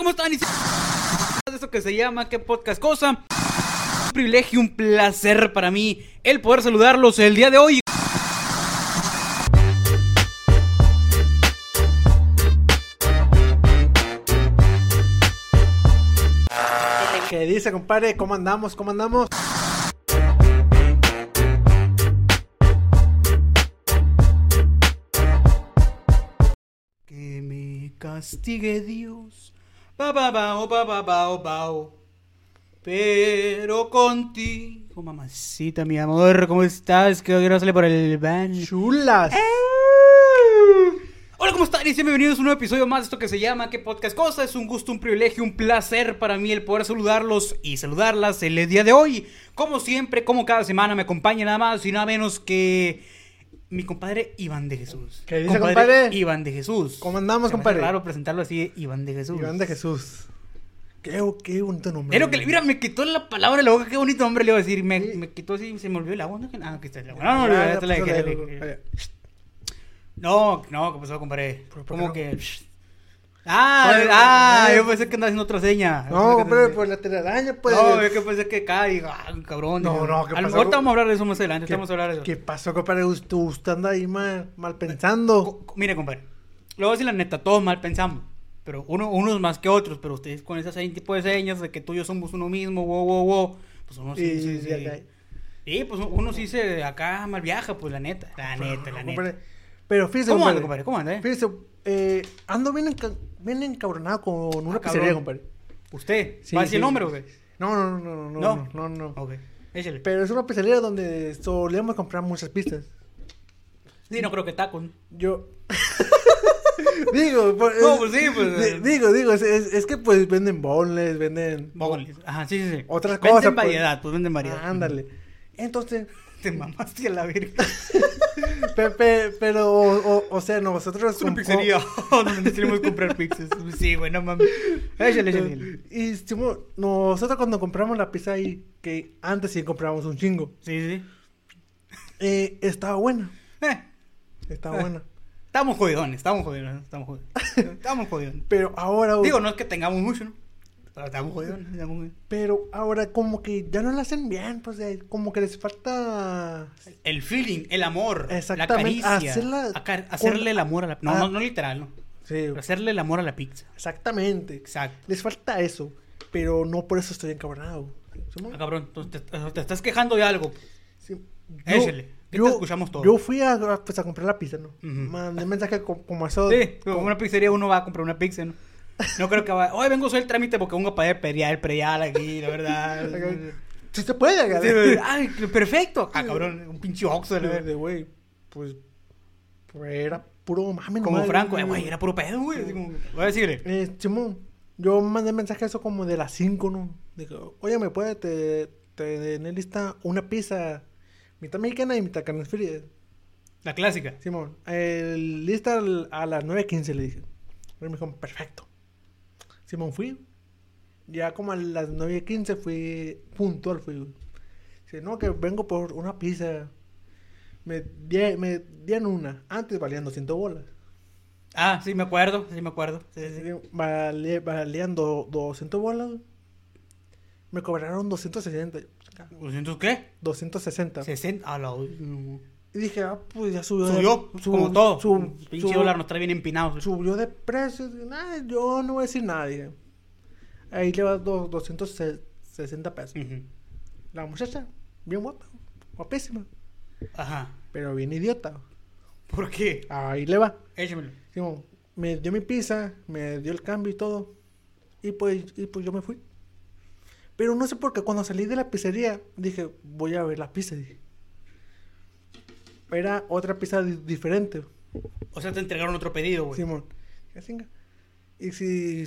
¿cómo están? De esto que se llama ¿Qué podcast cosa? Un privilegio, un placer para mí el poder saludarlos el día de hoy. ¿Qué dice, compadre? ¿Cómo andamos? ¿Cómo andamos? Que me castigue Dios. Ba, ba, ba, ba. Pero contigo, mamacita, mi amor, ¿cómo estás? Que no sale por el van. Chulas. Hola, ¿cómo están? Y bienvenidos a un nuevo episodio más de esto que se llama ¿Qué podcast cosa? Es un gusto, un privilegio, un placer para mí el poder saludarlos y saludarlas el día de hoy. Como siempre, como cada semana, me acompaña nada más y nada menos que mi compadre Iván de Jesús. ¿Qué dice, compadre? Iván de Jesús. ¿Cómo andamos, compadre? raro presentarlo así, Iván de Jesús. Iván de Jesús. Qué, qué bonito nombre. Pero que, mira, me quitó la palabra de la boca, qué bonito nombre le iba a decir. Me, Sí. me quitó así, se me olvidó el agua. ¿no? Ah, aquí está el agua. Ah, No, no, no, la la dale. No, no, ¿qué pasó, compadre? ¿Por- por ¿Cómo que? Ah, ah, eh. yo pensé que andaba haciendo otra seña. No, andaba- pues la telaraña, pues. No, yo que pensé que digo, ah, cabrón. No, no, ¿qué a lo pasó? mejor vamos a hablar de eso más adelante, ¿Qué, vamos a hablar de eso. ¿Qué pasó, compadre? Usted, usted anda ahí mal, mal pensando. Co- Mire, compadre, le voy a decir la neta, todos mal pensamos. Pero uno, unos más que otros, pero ustedes con esas ahí tipo de señas de que tú y yo somos uno mismo, wow, wow, wow. Pues uno sí, Y- sí, sí. acá- Sí, pues uno sí se acá mal viaja, pues la neta. La neta, la neta. Pero fíjese, ¿Cómo anda, compadre. ¿Cómo anda, eh? Fíjese, eh, ando bien, enca- bien encabronado con una Ah, pizzería, compadre. ¿Usted? Sí, ¿Va a decir sí. el nombre o qué? No, no, no, no, no, ¿No? no, no, échale. Pero es una pizzería donde solíamos comprar muchas pizzas. Sí, no creo que tacos. Yo. digo, pues, No, es- pues sí, pues, di- digo, digo, es, es- es que pues venden bonles, venden Bógoles. Ajá, sí, sí, sí. otras Venden cosas. pues. variedad, pues venden variedad. Ándale. Entonces, Te mamaste a la verga. pe- pe- pero, o, o- o sea, nosotros. Es una pizzería donde necesitamos comprar pizzas. Sí, güey, no mames. Échale, échale. Y nosotros cuando compramos la pizza ahí, que antes sí comprábamos un chingo, Sí, sí. eh, estaba buena. Eh, Estaba Eh. buena. estamos jodidones, estamos jodidones, estamos jodidones. Estamos jodidones. Pero ahora. Digo, no es que tengamos mucho, ¿no? Pero estamos jodidones, estamos jodidones. Pero ahora como que ya no la hacen bien, pues como que les falta El feeling, el amor, la Exactamente, caricia. hacerla acar- hacerle con- el amor a la... No, Ah. no, no literal, ¿no? Sí, hacerle el amor a la pizza. exactamente. Exacto. Les falta eso, pero no por eso estoy encabronado. Ah, cabrón, entonces te, te estás quejando de algo. Sí. Échale, te escuchamos todos. Yo fui a, pues, a comprar la pizza, ¿no? Ujú. Mandé mensaje co- como eso. Sí, como una pizzería uno va a comprar una pizza, ¿no? No creo que va. Hoy vengo a hacer el trámite porque vengo a pagar perial, perial aquí, la verdad. Si se puede, Sí. Ay, perfecto. Ah, cabrón, un pinche oxo, De, güey, pues, pues era puro mame Como Franco, eh, güey, era puro pedo, güey. Voy a decirle. Eh, Simón, yo mandé mensaje eso como de las 5, ¿no? Digo, oye, ¿me puede te, tener lista una pizza mitad mexicana y mitad carnes frías? La clásica. Simón, eh, lista a las 9.15 le dije. Y me dijo, perfecto. Simón, fui. Ya como a las 9.15 fui puntual, fui. güey. Dice, no, que vengo por una pizza. Me, di- me dieron una. Antes valían 200 bolas. Ah, sí, me acuerdo, sí, me acuerdo. Sí, sí. Vale- valían do- 200 bolas. güey. Me cobraron 260. ¿200 qué? 260. 60. A la. Y dije, ah, pues ya subió. de- Subió, sub- como todo. sub- pinche dólar nos trae bien empinados. Subió de precio. "Nah, yo no voy a decir nada. dije. Ahí le va do- 260 pesos. La muchacha, bien guapa, guapísima, Ajá. pero bien idiota. ¿Por qué? Ahí le va. Échamelo. Me dio mi pizza, me dio el cambio y todo. Y pues, y pues yo me fui. Pero no sé por qué cuando salí de la pizzería dije, voy a ver la pizza. Dije. Era otra pizza di- diferente. O sea, te entregaron otro pedido, güey. Simón. Y si,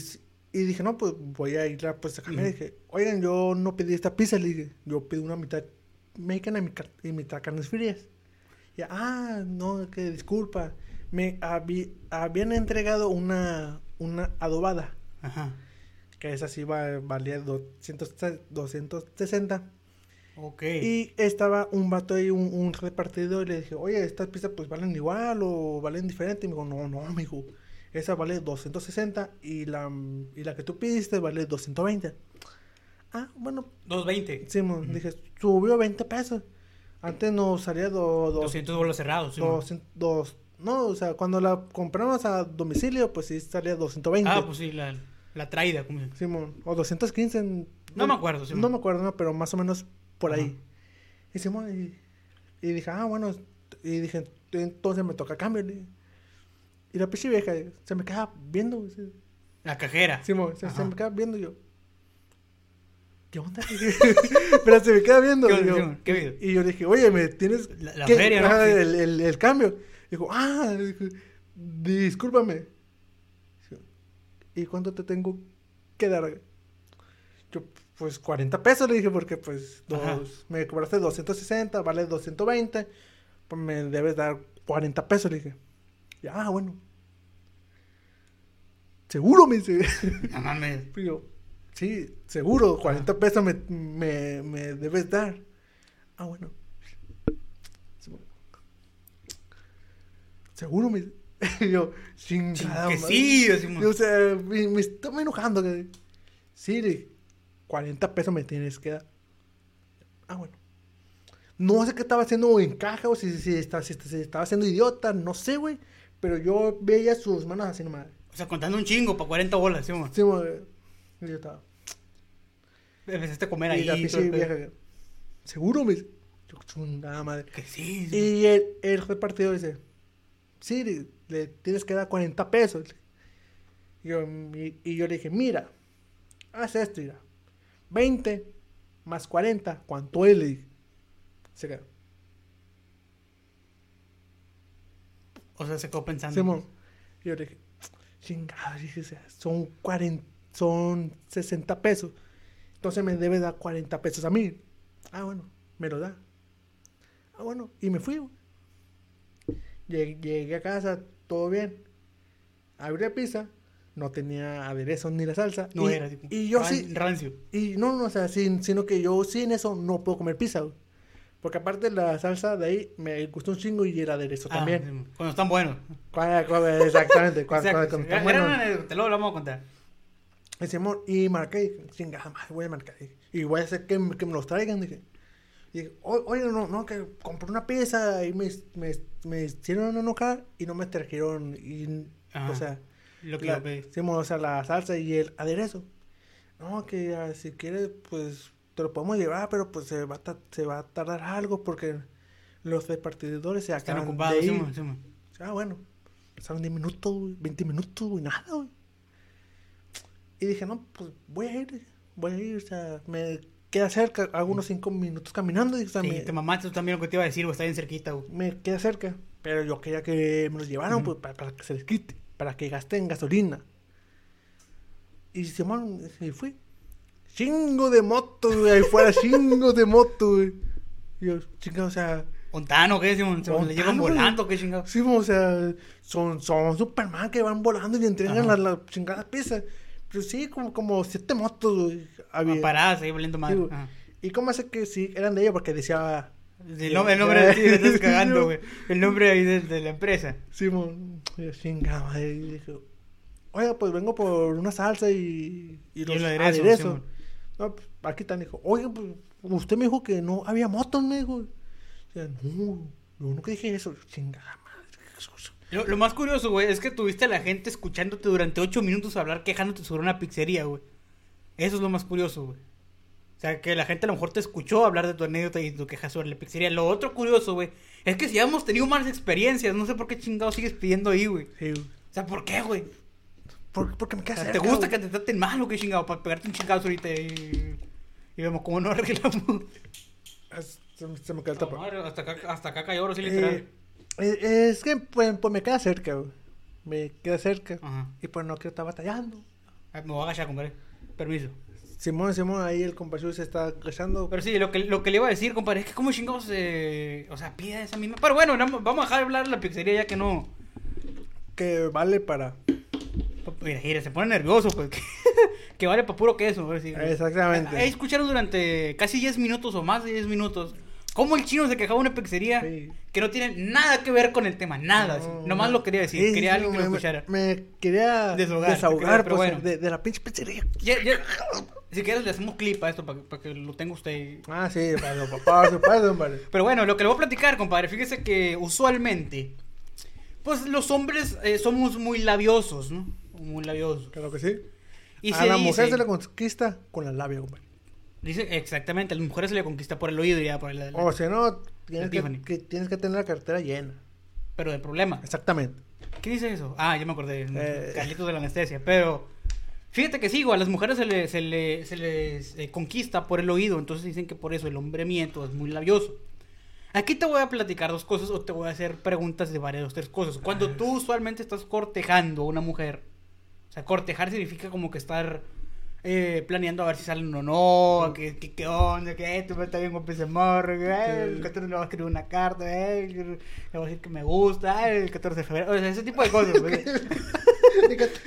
y dije, no, pues voy a ir a pues, a cambiar. Dije, oigan, yo no pedí esta pizza. Le dije, yo pedí una mitad mexicana y mitad, carnes frías. Y, ah, no, que disculpa. Me habían entregado una, una adobada. Ajá. Que esa sí va, valía 200, 260. Ok. Y estaba un vato ahí, un, un repartidor, y le dije, oye, estas pizzas pues valen igual o valen diferente. Y me dijo, no, no, amigo. esa vale 260 y la, y la que tú pidiste vale 220. Ah, bueno, 220. sí, mo, dije, subió 20 pesos. Antes nos salía do, do- 200 bolos cerrados. sí, mo. 200 dos- no, o sea, cuando la compramos a domicilio, pues sí salía 220. Ah, pues sí, la, la traída. Simón, o 215. en- No me acuerdo, Simón. No me acuerdo, no, pero más o menos por Ajá. ahí. Y Simón, y, y dije, ah, bueno, y dije, entonces me toca cambio. Y la pinche vieja se me queda viendo, sí. La cajera. Simón, se, se me queda viendo yo. ¿Qué onda? pero se me queda viendo. ¿Qué y yo? ¿Qué video? y yo le dije, oye, ¿me tienes La- la feria, ¿no? Sí. el, el, el cambio. Dijo, ah, dijo, discúlpame. ¿Y cuánto te tengo que dar? Yo, pues 40 pesos le dije, porque pues Ajá. dos, me cobraste 260, vale 220, pues me debes dar 40 pesos, le dije. Y, ah, bueno. Seguro, me dice. No mames. Y yo, sí, seguro, 40 pesos me, me, me debes dar. Ah, bueno. Seguro me... Y yo, chingada Que sí, decimos. Y, o sea, me, me estoy enojando. Sí, le dije, 40 pesos me tienes que dar. Ah, bueno. No sé qué estaba haciendo en caja o si, si, estaba, si, si estaba haciendo idiota, no sé, güey. Pero yo veía sus manos así nomás. O sea, contando un chingo para 40 bolas, ¿sí? Sí, güey. Y yo estaba... Empezaste a comer Y ahí. la el pedo. vieja, ¿seguro? Me dice. Yo, chingada madre. Que sí. sí. Y el, el repartidor dice, sí, le, le tienes que dar 40 pesos. Y yo, y, y yo le dije, mira, haz esto, mira. 20 más 40, ¿cuánto es? Le dije. Se quedó. O sea, se quedó pensando. Simón. Y yo le dije, chingada, dije, son 40, son 60 pesos. Entonces me debe dar 40 pesos a mí. Ah, bueno, me lo da. Ah, bueno, y me fui. Llegué, llegué a casa, todo bien. Abrí la pizza, no tenía aderezo ni la salsa. No y, era. tipo, y yo ran- sí, Rancio. y no, no, o sea, sin, sino que yo sin eso no puedo comer pizza. güey. Porque aparte la salsa de ahí me gustó un chingo y el aderezo Ah, también. Cuando están buenos. Exactamente, cuando, Exacto, cuando- cuando está Era bueno. una anécdota, luego lo vamos a contar. Simón, y marqué, chingada madre, voy a marcar. Y voy a hacer que, que me los traigan, dije. Y dije, "O- oye, no, no, que compré una pieza y me, me, me hicieron enojar y no me trajeron, y, Ajá. o sea, Lo que la, o sea, la salsa y el aderezo. No, que ah, si quieres, pues, te lo podemos llevar, pero pues se va a, ta- se va a tardar algo porque los repartidores se Están acaban ocupados, de sí, sí. Ah, bueno. Pasaron 10 minutos, güey, 20 minutos, güey, nada, güey. Y dije, no, pues voy a ir, voy a ir, o sea, me queda cerca, hago unos 5 minutos caminando, y, o sea, Sí, me, te mamaste tú también lo que te iba a decir, güey. Está bien cerquita, güey. me queda cerca. Pero yo quería que me los llevaran, pues, para, para que se les quite, para que gasten gasolina. Y Simón, y fui. Chingo de motos, güey, ahí fuera, chingo de motos, güey. Y yo, chingo, o sea, Ontano, ¿qué? Se, se le llevan volando, ¿qué chingados? Sí, o sea, son, son Superman que van volando y entregan Ajá. la, la chingada pieza. Pero sí, como, como siete motos, güey, había. Paradas ahí valiendo Sí, mal. güey. ¿Y cómo hace que sí eran de ella? Porque decía. El nombre, el nombre de ti, estás cagando, güey. El nombre ahí de, de la empresa. Simón, y yo, chingada, madre. Y dije, oiga, pues vengo por una salsa y, y los el aderezo, aderezos. Simón. no, pues, aquí están, dijo, oiga, pues usted me dijo que no había motos, me dijo. O sea, no, yo nunca dije eso. Chingada madre. Lo, lo más curioso, güey, es que tuviste a la gente escuchándote durante ocho minutos hablar quejándote sobre una pizzería, güey. Eso es lo más curioso, güey. O sea, que la gente a lo mejor te escuchó hablar de tu anécdota y tu queja sobre la pizzería. Lo otro curioso, güey, es que si hemos tenido malas experiencias, no sé por qué chingado sigues pidiendo ahí, güey. Sí, güey. O sea, ¿por qué, güey? ¿Por, porque me O queda sea, cerca, ¿Te gusta güey. que te traten mal o qué chingado? Para pegarte un chingado ahorita y... Y vemos cómo no arreglamos. Ah, Se, me- se me queda el tapa. hasta, acá, hasta acá cayó ahora sí literal. Eh, eh, es que pues, pues me queda cerca, güey. Me queda cerca. Ajá. Y pues no quiero estar batallando. Ah, Me voy a agachar, compadre. Permiso. Simón, Simón, ahí el compañero se está agachando. Pero sí, lo que, lo que le iba a decir, compadre, es que como chingados, eh, o sea, pide esa misma... Pero bueno, no- vamos a dejar de hablar de la pizzería ya que no... Que vale para. Mira, mira, se pone nervioso, pues, que, que vale para puro queso. sí, güey. Exactamente. Ahí escucharon durante casi 10 minutos o más de 10 minutos ¿Cómo el chino se quejaba de una pizzería Sí. que no tiene nada que ver con el tema? Nada. No. Nomás lo quería decir. Sí, quería alguien que lo escuchara. Me, quería Desahogar, desahogar, pero pues, bueno. de, de la pinche pizzería. Ya- ya- si quieres le hacemos clip a esto para, que- para que lo tenga usted. Ah, sí, para los papás, compadre. Pero bueno, lo que le voy a platicar, compadre, fíjese que usualmente, pues los hombres eh, somos muy labiosos, ¿no? Muy labiosos. Claro que sí. Y a se la dice, mujer se le conquista con la labia, compadre. Dice exactamente, a las mujeres se le conquista por el oído y ya por el... O si no, tienes que, tienes que tener la cartera llena. Pero de problema. Exactamente. ¿Qué dice eso? Ah, ya me acordé. Eh. Carlitos de la anestesia. Pero fíjate que sigo, a las mujeres se, le- se, le- se les eh, conquista por el oído. Entonces dicen que por eso el hombre miento es muy labioso. Aquí te voy a platicar dos cosas o te voy a hacer preguntas de varias dos, tres cosas. Cuando tú usualmente estás cortejando a una mujer, o sea, cortejar significa como que estar eh, planeando a ver si salen o no, que, qué onda, que me estás bien guapo ese morro, que eh, el 14 le voy a escribir una carta, eh, le voy a decir que me gusta, el 14 de febrero, o sea, ese tipo de cosas. pues.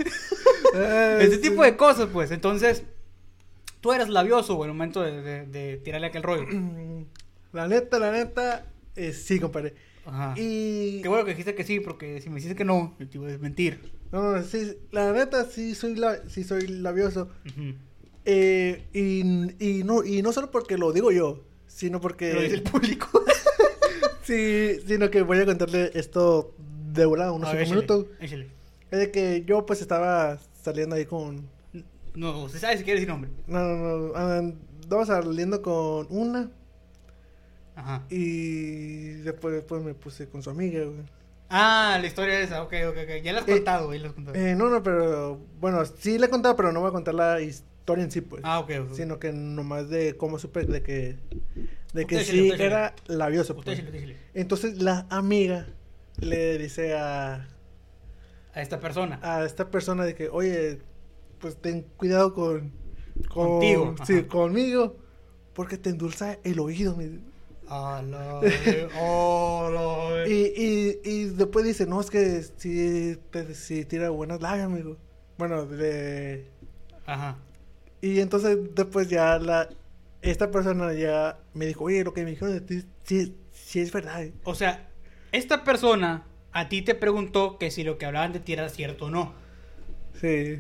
Ese tipo de cosas, pues. Entonces, tú eres labioso, güey, en el momento de, de- de tirarle aquel rollo. La neta, la neta, eh, sí, compadre. Ajá. Y... Qué bueno que dijiste que sí, porque si me dijiste que no, yo te iba a desmentir. No, no, sí, la neta, sí soy, la, sí soy labioso. Ujú. Eh, y, y, no, y no solo porque lo digo yo, sino porque... Lo dice el público. Sí, sino que voy a contarle esto de volada, unos cinco échale, minutos. échale. Es de que yo pues estaba saliendo ahí con... No, usted sabe si quiere decir nombre. No, no, no, andaba saliendo con una Ajá. y después, después me puse con su amiga, güey. Ah, la historia esa, ok, ok, ok. Ya la has Eh, contado, güey, la has contado. Eh, no, no, pero bueno, sí le he contado, pero no voy a contar la historia en sí, pues. ah, ok, ok. Sino que nomás de cómo supe de que, de que Usted sí era labioso. Usted pues. Entonces la amiga le dice a, A esta persona. a esta persona de que, oye, pues ten cuidado con... con- Contigo, Sí, ajá. conmigo, porque te endulza el oído. me- Oh. Y, y, y después dice, no, es que sí, te, sí tira buenas labias, amigo. Bueno, de... Ajá. Y entonces después ya la... Esta persona ya me dijo, oye, lo que me dijeron de ti, sí, sí es verdad. O sea, esta persona a ti te preguntó que si lo que hablaban de ti era cierto o no. Sí.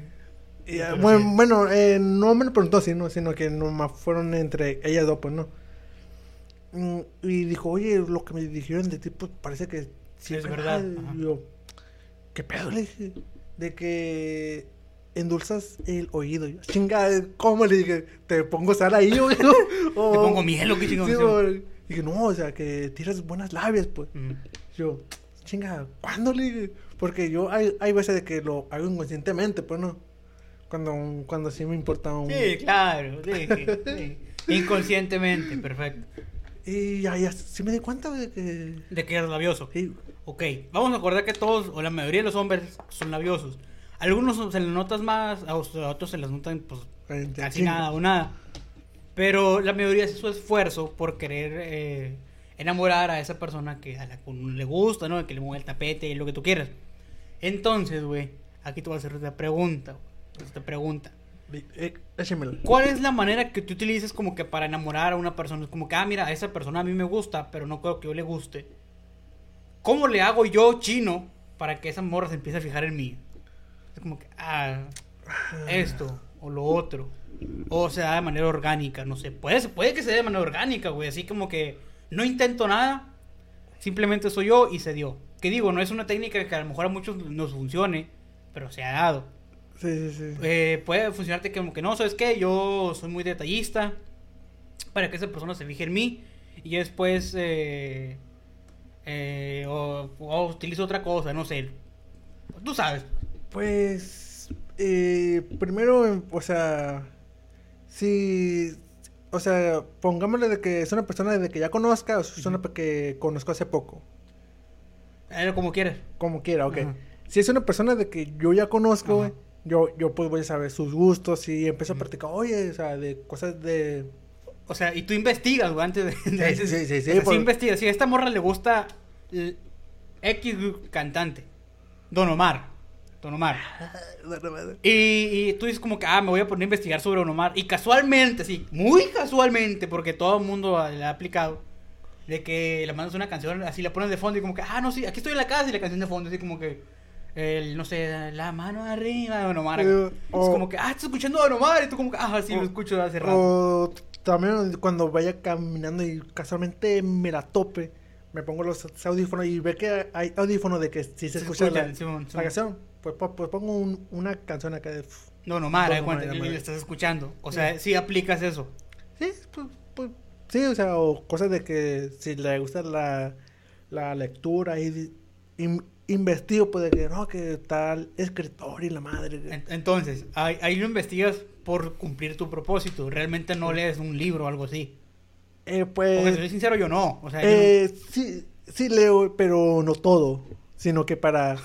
Y, bueno, sí. bueno, eh, no me lo preguntó así, ¿no? Sino que nomás fueron entre ellas dos, pues, ¿no? Mm, Y dijo, oye, lo que me dijeron de ti, pues parece que sí Es verdad, yo, ¿qué pedo? Le dije, de que endulzas el oído. Yo, Chinga, ¿cómo? Le dije, ¿te pongo sal ahí, o Te pongo miel o qué chingón. Sí. Dije, no, o sea, que tiras buenas labias, pues. Mm. Yo, chinga, ¿cuándo le dije? Porque yo hay, hay veces de que lo hago inconscientemente, pues no. Cuando, cuando sí me importa un... Sí, claro. sí, sí. Inconscientemente, perfecto. Y ya, ya, sí me di cuenta de que... De que eres labioso. Sí, Ok, vamos a acordar que todos, o la mayoría de los hombres, son labiosos. Algunos se les notas más, a os- a otros se les notan pues casi nada o nada. Pero la mayoría hace su esfuerzo por querer eh, enamorar a esa persona que a la que le gusta, ¿no? Que le mueva el tapete y lo que tú quieras. Entonces, güey, aquí te voy a hacer esta pregunta. Esta pregunta. Eh. ¿Cuál es la manera que tú utilizas como que para enamorar a una persona? Es como que, ah, mira, esa persona a mí me gusta, pero no creo que yo le guste. ¿Cómo le hago yo, chino, para que esa morra se empiece a fijar en mí? Es como que, ah, esto o lo otro. O se da de manera orgánica, no sé. Puede, puede que se dé de manera orgánica, güey. Así como que no intento nada, simplemente soy yo y se dio. Que digo, no es una técnica que a lo mejor a muchos nos funcione, pero se ha dado. Sí, sí, sí. Eh, puede funcionarte como que no, ¿sabes qué? Yo soy muy detallista para que esa persona se fije en mí y después eh, eh, o, o utilizo otra cosa, no sé. Tú sabes. Pues, eh, primero, o sea, si, o sea, pongámosle de que es una persona de que ya conozca o es una que conozco hace poco, Eh, como quieras. como quiera, ok. Si es una persona de que yo ya conozco, yo, yo pues voy a saber sus gustos y empiezo a practicar, oye, o sea, de cosas de... O sea, y tú investigas, güey, antes de... de- Sí, sí, sí, sí, o sea, por- investigas. Si a esta morra le gusta el X cantante, Don Omar. Don Omar. Y, y tú dices como que, ah, me voy a poner a investigar sobre Don Omar. Y casualmente, sí, muy casualmente, porque todo el mundo le ha aplicado. De que le mandas una canción, así la pones de fondo y como que, ah, no, sí, aquí estoy en la casa y la canción de fondo, así como que, el, no sé, la mano arriba de Don Omar. Eh, es o- como que, ah, estás escuchando a Don Omar y tú como que, ah, sí, lo escucho hace rato. O también cuando vaya caminando y casualmente me la tope, me pongo los audífonos y ve que hay audífonos de que si se, Se escucha escuchan, la, Simón, la canción, pues, po- pues pongo un- una canción acá de... Don de cuenta, y le estás escuchando. O sea, sí aplicas eso. Sí, pues, pues, sí, o sea, o cosas de que si le gusta la, la lectura y in- investigo, pues de que no, que tal escritor y la madre. que- Entonces, ahí, ahí lo investigas por cumplir tu propósito. Realmente no lees un libro o algo así. Eh, Porque pues, soy sincero, yo no. O sea, yo eh, sí, sí leo, pero no todo, sino que para,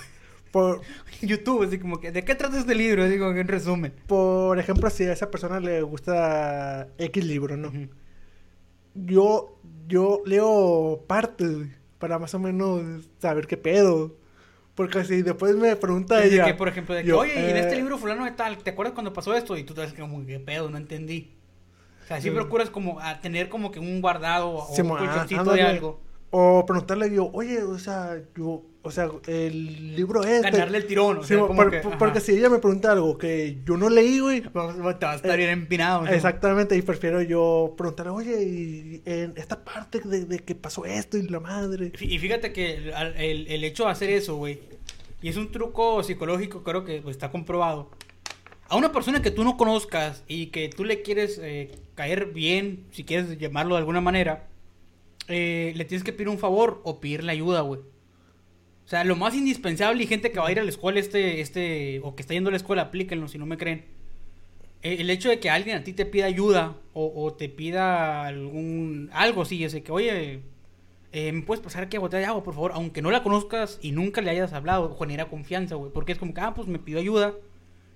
por, YouTube, así como que, ¿de qué trata este libro? Así como que en resumen. por ejemplo, si a esa persona le gusta X libro, ¿no? Yo, yo leo partes para más o menos saber qué pedo. Porque si después me pregunta ella, que, por ejemplo, de que, yo, oye, y en eh, este libro fulano de tal, ¿te acuerdas cuando pasó esto? Y tú te das como, ¿qué pedo? No entendí. O sea, sí Sí. procuras como a tener como que un guardado o Sí, un colchoncito de algo. O preguntarle yo, oye, o sea, yo, o sea, el libro este. Ganarle el tirón, o Sí, sea, mo- como por- que, por- ajá. porque si ella me pregunta algo que yo no leí, güey. Vas- vas- Te vas a estar Eh, bien empinado. Exactamente, y prefiero yo preguntarle, oye, y en esta parte de, de que pasó esto y la madre. Y fíjate que el, el- el hecho de hacer eso, güey, y es un truco psicológico, creo que pues, está comprobado. A una persona que tú no conozcas y que tú le quieres eh, caer bien, si quieres llamarlo de alguna manera, eh, le tienes que pedir un favor o pedirle ayuda, güey. O sea, lo más indispensable y gente que va a ir a la escuela, este, este, o que está yendo a la escuela, aplíquenlo si no me creen. Eh, El hecho de que alguien a ti te pida ayuda o, o te pida algún, algo así, ese que, oye, eh, ¿me puedes pasar aquí a botella de agua, por favor? Aunque no la conozcas y nunca le hayas hablado, genera confianza, güey. Porque es como que, ah, pues me pidió ayuda.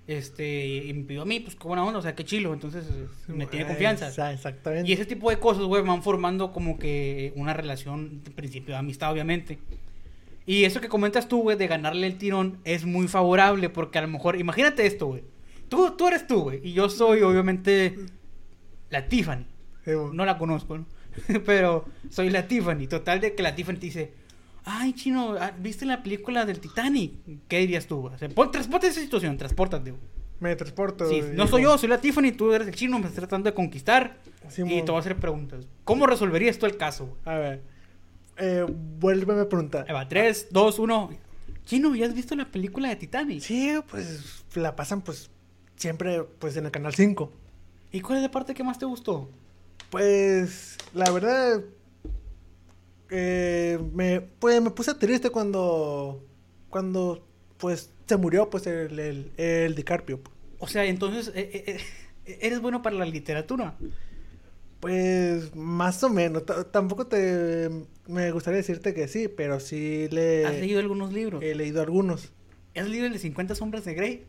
Este, y me pidió a mí, pues qué buena onda, o sea, qué chilo. Entonces eh, me tiene confianza. Esa- exactamente. Y ese tipo de cosas, güey, van formando como que una relación, de principio de amistad, obviamente. Y eso que comentas tú, güey, de ganarle el tirón, es muy favorable porque a lo mejor, imagínate esto, güey. Tú, tú eres tú, güey, y yo soy, obviamente, la Tiffany. No la conozco, ¿no? Pero soy la Tiffany. Total de que la Tiffany te dice, ay, chino, ah, ¿viste la película del Titanic? ¿Qué dirías tú? güey? O sea, pon, transporta esa situación, transportate. güey. Me transporto. Sí, no soy yo, soy la Tiffany, tú eres el chino, me estás tratando de conquistar Sí, y te voy a hacer preguntas. ¿Cómo resolverías tú el caso? güey? A ver, eh, vuélveme a preguntar. Va, 3, 2, 1. Chino, ¿ya has visto la película de Titanic? Sí, pues la pasan pues siempre pues en el canal 5. ¿Y cuál es la parte que más te gustó? Pues la verdad eh, me pues me puse triste cuando cuando pues se murió pues el el, el DiCaprio. O sea, entonces, eh, eh, eh, ¿eres bueno para la literatura? Pues más o menos, T- tampoco te me gustaría decirte que sí, pero sí le ¿Has leído algunos libros? he leído algunos. ¿Has leído el de 50 sombras de Grey?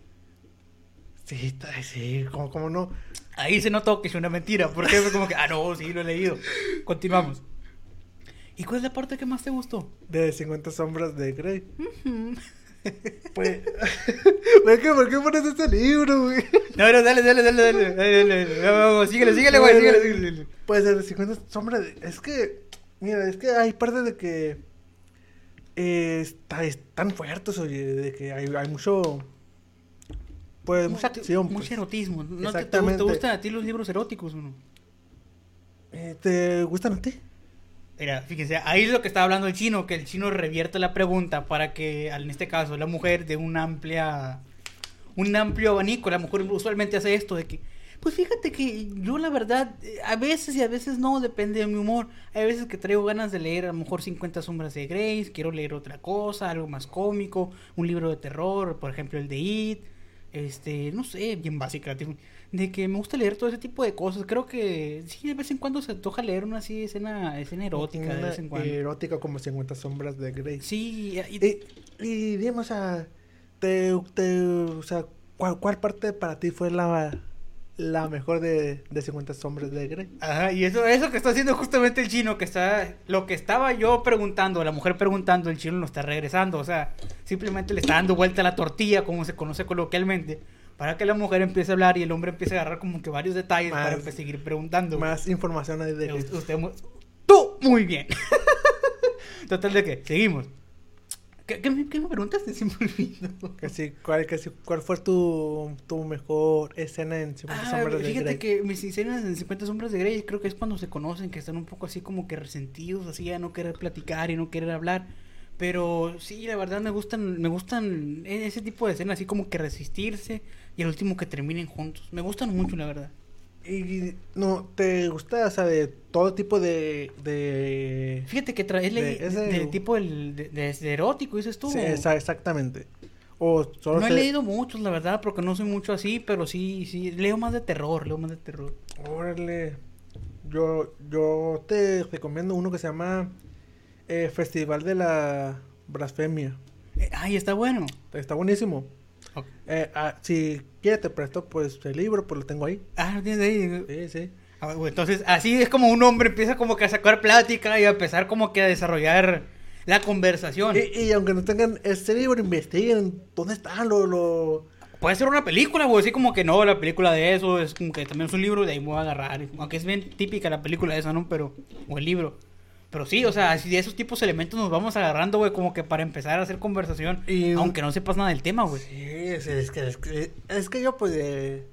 Sí, sí, como como no. Ahí se notó que es una mentira, porque fue como que, ah, no, sí, lo he leído. Continuamos. ¿Y cuál es la parte que más te gustó? De 50 sombras de Grey. Pues, ¿por qué, ¿por qué pones este libro, güey? No, no, dale, dale, dale, dale, dale, dale, vamos, síguele, síguele, güey, síguele, síguele. Pues el 50 sombras de... Es que, mira, es que hay partes de que... eh, está, están fuertes, oye, de que hay, hay mucho... Pues mucha acción. Mucho pues. erotismo. ¿No te- te, Exactamente. te gustan a ti los libros eróticos o no? Eh, ¿Te gustan a ti? Mira, fíjense, ahí es lo que estaba hablando el chino, que el chino revierte la pregunta para que, en este caso, la mujer de una amplia, un amplio abanico, la mujer usualmente hace esto de que, pues fíjate que yo la verdad, eh, a veces y a veces no, depende de mi humor. Hay veces que traigo ganas de leer a lo mejor 50 sombras de Grace, quiero leer otra cosa, algo más cómico, un libro de terror, por ejemplo el de It, este, no sé, bien básica, de que me gusta leer todo ese tipo de cosas. Creo que sí, de vez en cuando se antoja leer una así escena, escena erótica, de vez en cuando. Erótica como 50 sombras de Grey. Sí, y, Y, y dime, o sea, te, te, o sea ¿cuál, ¿cuál parte para ti fue la, la mejor de, de 50 sombras de Grey? Ajá, y eso, eso que está haciendo justamente el chino, que está, lo que estaba yo preguntando, la mujer preguntando, el chino lo está regresando, o sea, simplemente le está dando vuelta a la tortilla, como se conoce coloquialmente, para que la mujer empiece a hablar y el hombre empiece a agarrar como que varios detalles Más- para seguir preguntando. Más información de usted, usted ¡Tú! muy bien. Total de que, seguimos. ¿Qué, qué me, qué me preguntaste? Olvidó. Que sí, ¿cuál, sí, ¿Cuál fue tu, tu mejor escena en 50 Ah, sombras de fíjate Grey? que mis escenas en 50 sombras de Grey creo que es cuando se conocen, que están un poco así como que resentidos, así a no querer platicar y no querer hablar. Pero sí, la verdad me gustan, me gustan e- ese tipo de escenas, así como que resistirse y al último que terminen juntos. Me gustan mucho, la verdad. Y no, ¿te gusta, o sea, de todo tipo de... de... Fíjate que tra- es le- De de, ese- de tipo el, de, erótico, dices tú. Sí, esa- exactamente. O solo No he te- leído muchos, la verdad, porque no soy mucho así, pero sí, sí, leo más de terror, leo más de terror. Órale. Yo, yo te recomiendo uno que se llama eh, Festival de la Blasfemia. Eh, ay, está bueno. Está buenísimo. Eh, ah, si quieres te presto pues el libro, pues lo tengo ahí. Ah, lo tienes ahí. Sí, sí. Ah, bueno, Entonces, así es como un hombre empieza como que a sacar plática y a empezar como que a desarrollar la conversación. Y, y aunque no tengan este libro, investiguen dónde están lo, lo... Puede ser una película, güey, así como que no, la película de eso es como que también es un libro y de ahí me voy a agarrar. Aunque es bien típica la película esa, ¿no? Pero, o el libro. Pero sí, o sea, así de esos tipos de elementos nos vamos agarrando, güey, como que para empezar a hacer conversación. Y- Aunque no sepas nada del tema, güey. Sí, es, es que, es, que, es que yo pues eh,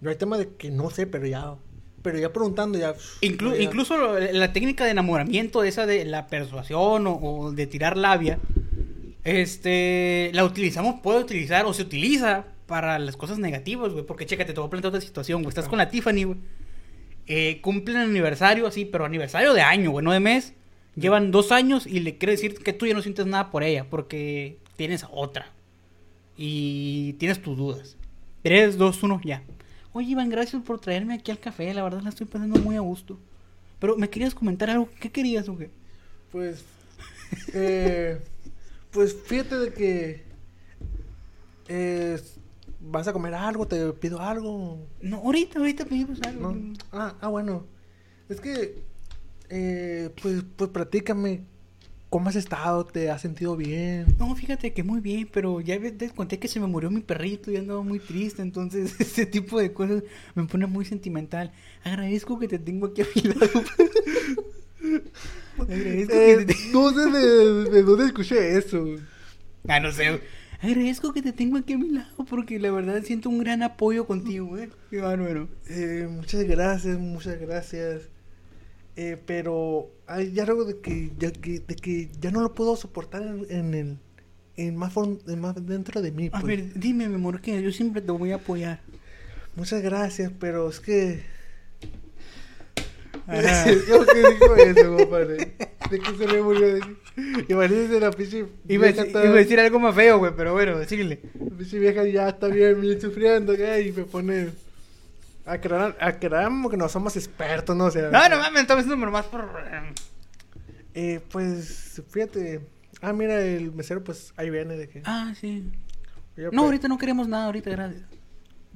no hay tema de que no sé, pero ya, pero ya preguntando ya... Inclu- ya- Incluso la técnica de enamoramiento, esa de la persuasión o, o de tirar labia, este, la utilizamos, puede utilizar o se utiliza para las cosas negativas, güey. Porque chécate, te voy a plantear otra situación, güey. Estás con la Tiffany, güey. Eh, cumplen aniversario, así, pero aniversario de año, güey, no de mes. Llevan dos años y le quiere decir que tú ya no sientes nada por ella porque tienes otra. Y tienes tus dudas. 3, 2, 1, ya. Oye, Iván, gracias por traerme aquí al café. La verdad la estoy pasando muy a gusto. Pero me querías comentar algo. ¿Qué querías o qué? Pues, eh, pues fíjate de que eh, vas a comer algo, te pido algo, No, ahorita, ahorita pedimos algo. ¿no? Ah, ah, bueno, es que, eh, pues, pues platícame, ¿cómo has estado? ¿Te has sentido bien? No, fíjate que muy bien, pero ya te conté que se me murió mi perrito y andaba muy triste, entonces ese tipo de cosas me pone muy sentimental. Agradezco que te tengo aquí a mi lado. Agradezco Eh, que te... no sé de, de dónde escuché eso. Ah, no sé. Agradezco que te tengo aquí a mi lado porque la verdad siento un gran apoyo contigo, güey. Qué bárbaro. Eh, muchas gracias, muchas gracias. Eh, pero hay algo de que, ya, que, de que ya no lo puedo soportar en, en el en más, en más dentro de mí. A pues. ver, dime, mi amor, que yo siempre te voy a apoyar. Muchas gracias, pero es que Ajá. Que dijo eso, compadre. De que se me murió. De... Imagínense la pinche Iba a, decir, toda- iba a decir algo más feo, güey, pero bueno, síguele. La pinche vieja ya está bien, bien sufriendo, ¿qué? Y me pone. A creer, a creer que no somos expertos, ¿no? O sea. No, no mames, estaba haciendo nomás por... Eh, pues, fíjate. Ah, mira, el mesero, pues ahí viene de que. Ah, sí. Yo, No, pues, ahorita no queremos nada, ahorita, gracias.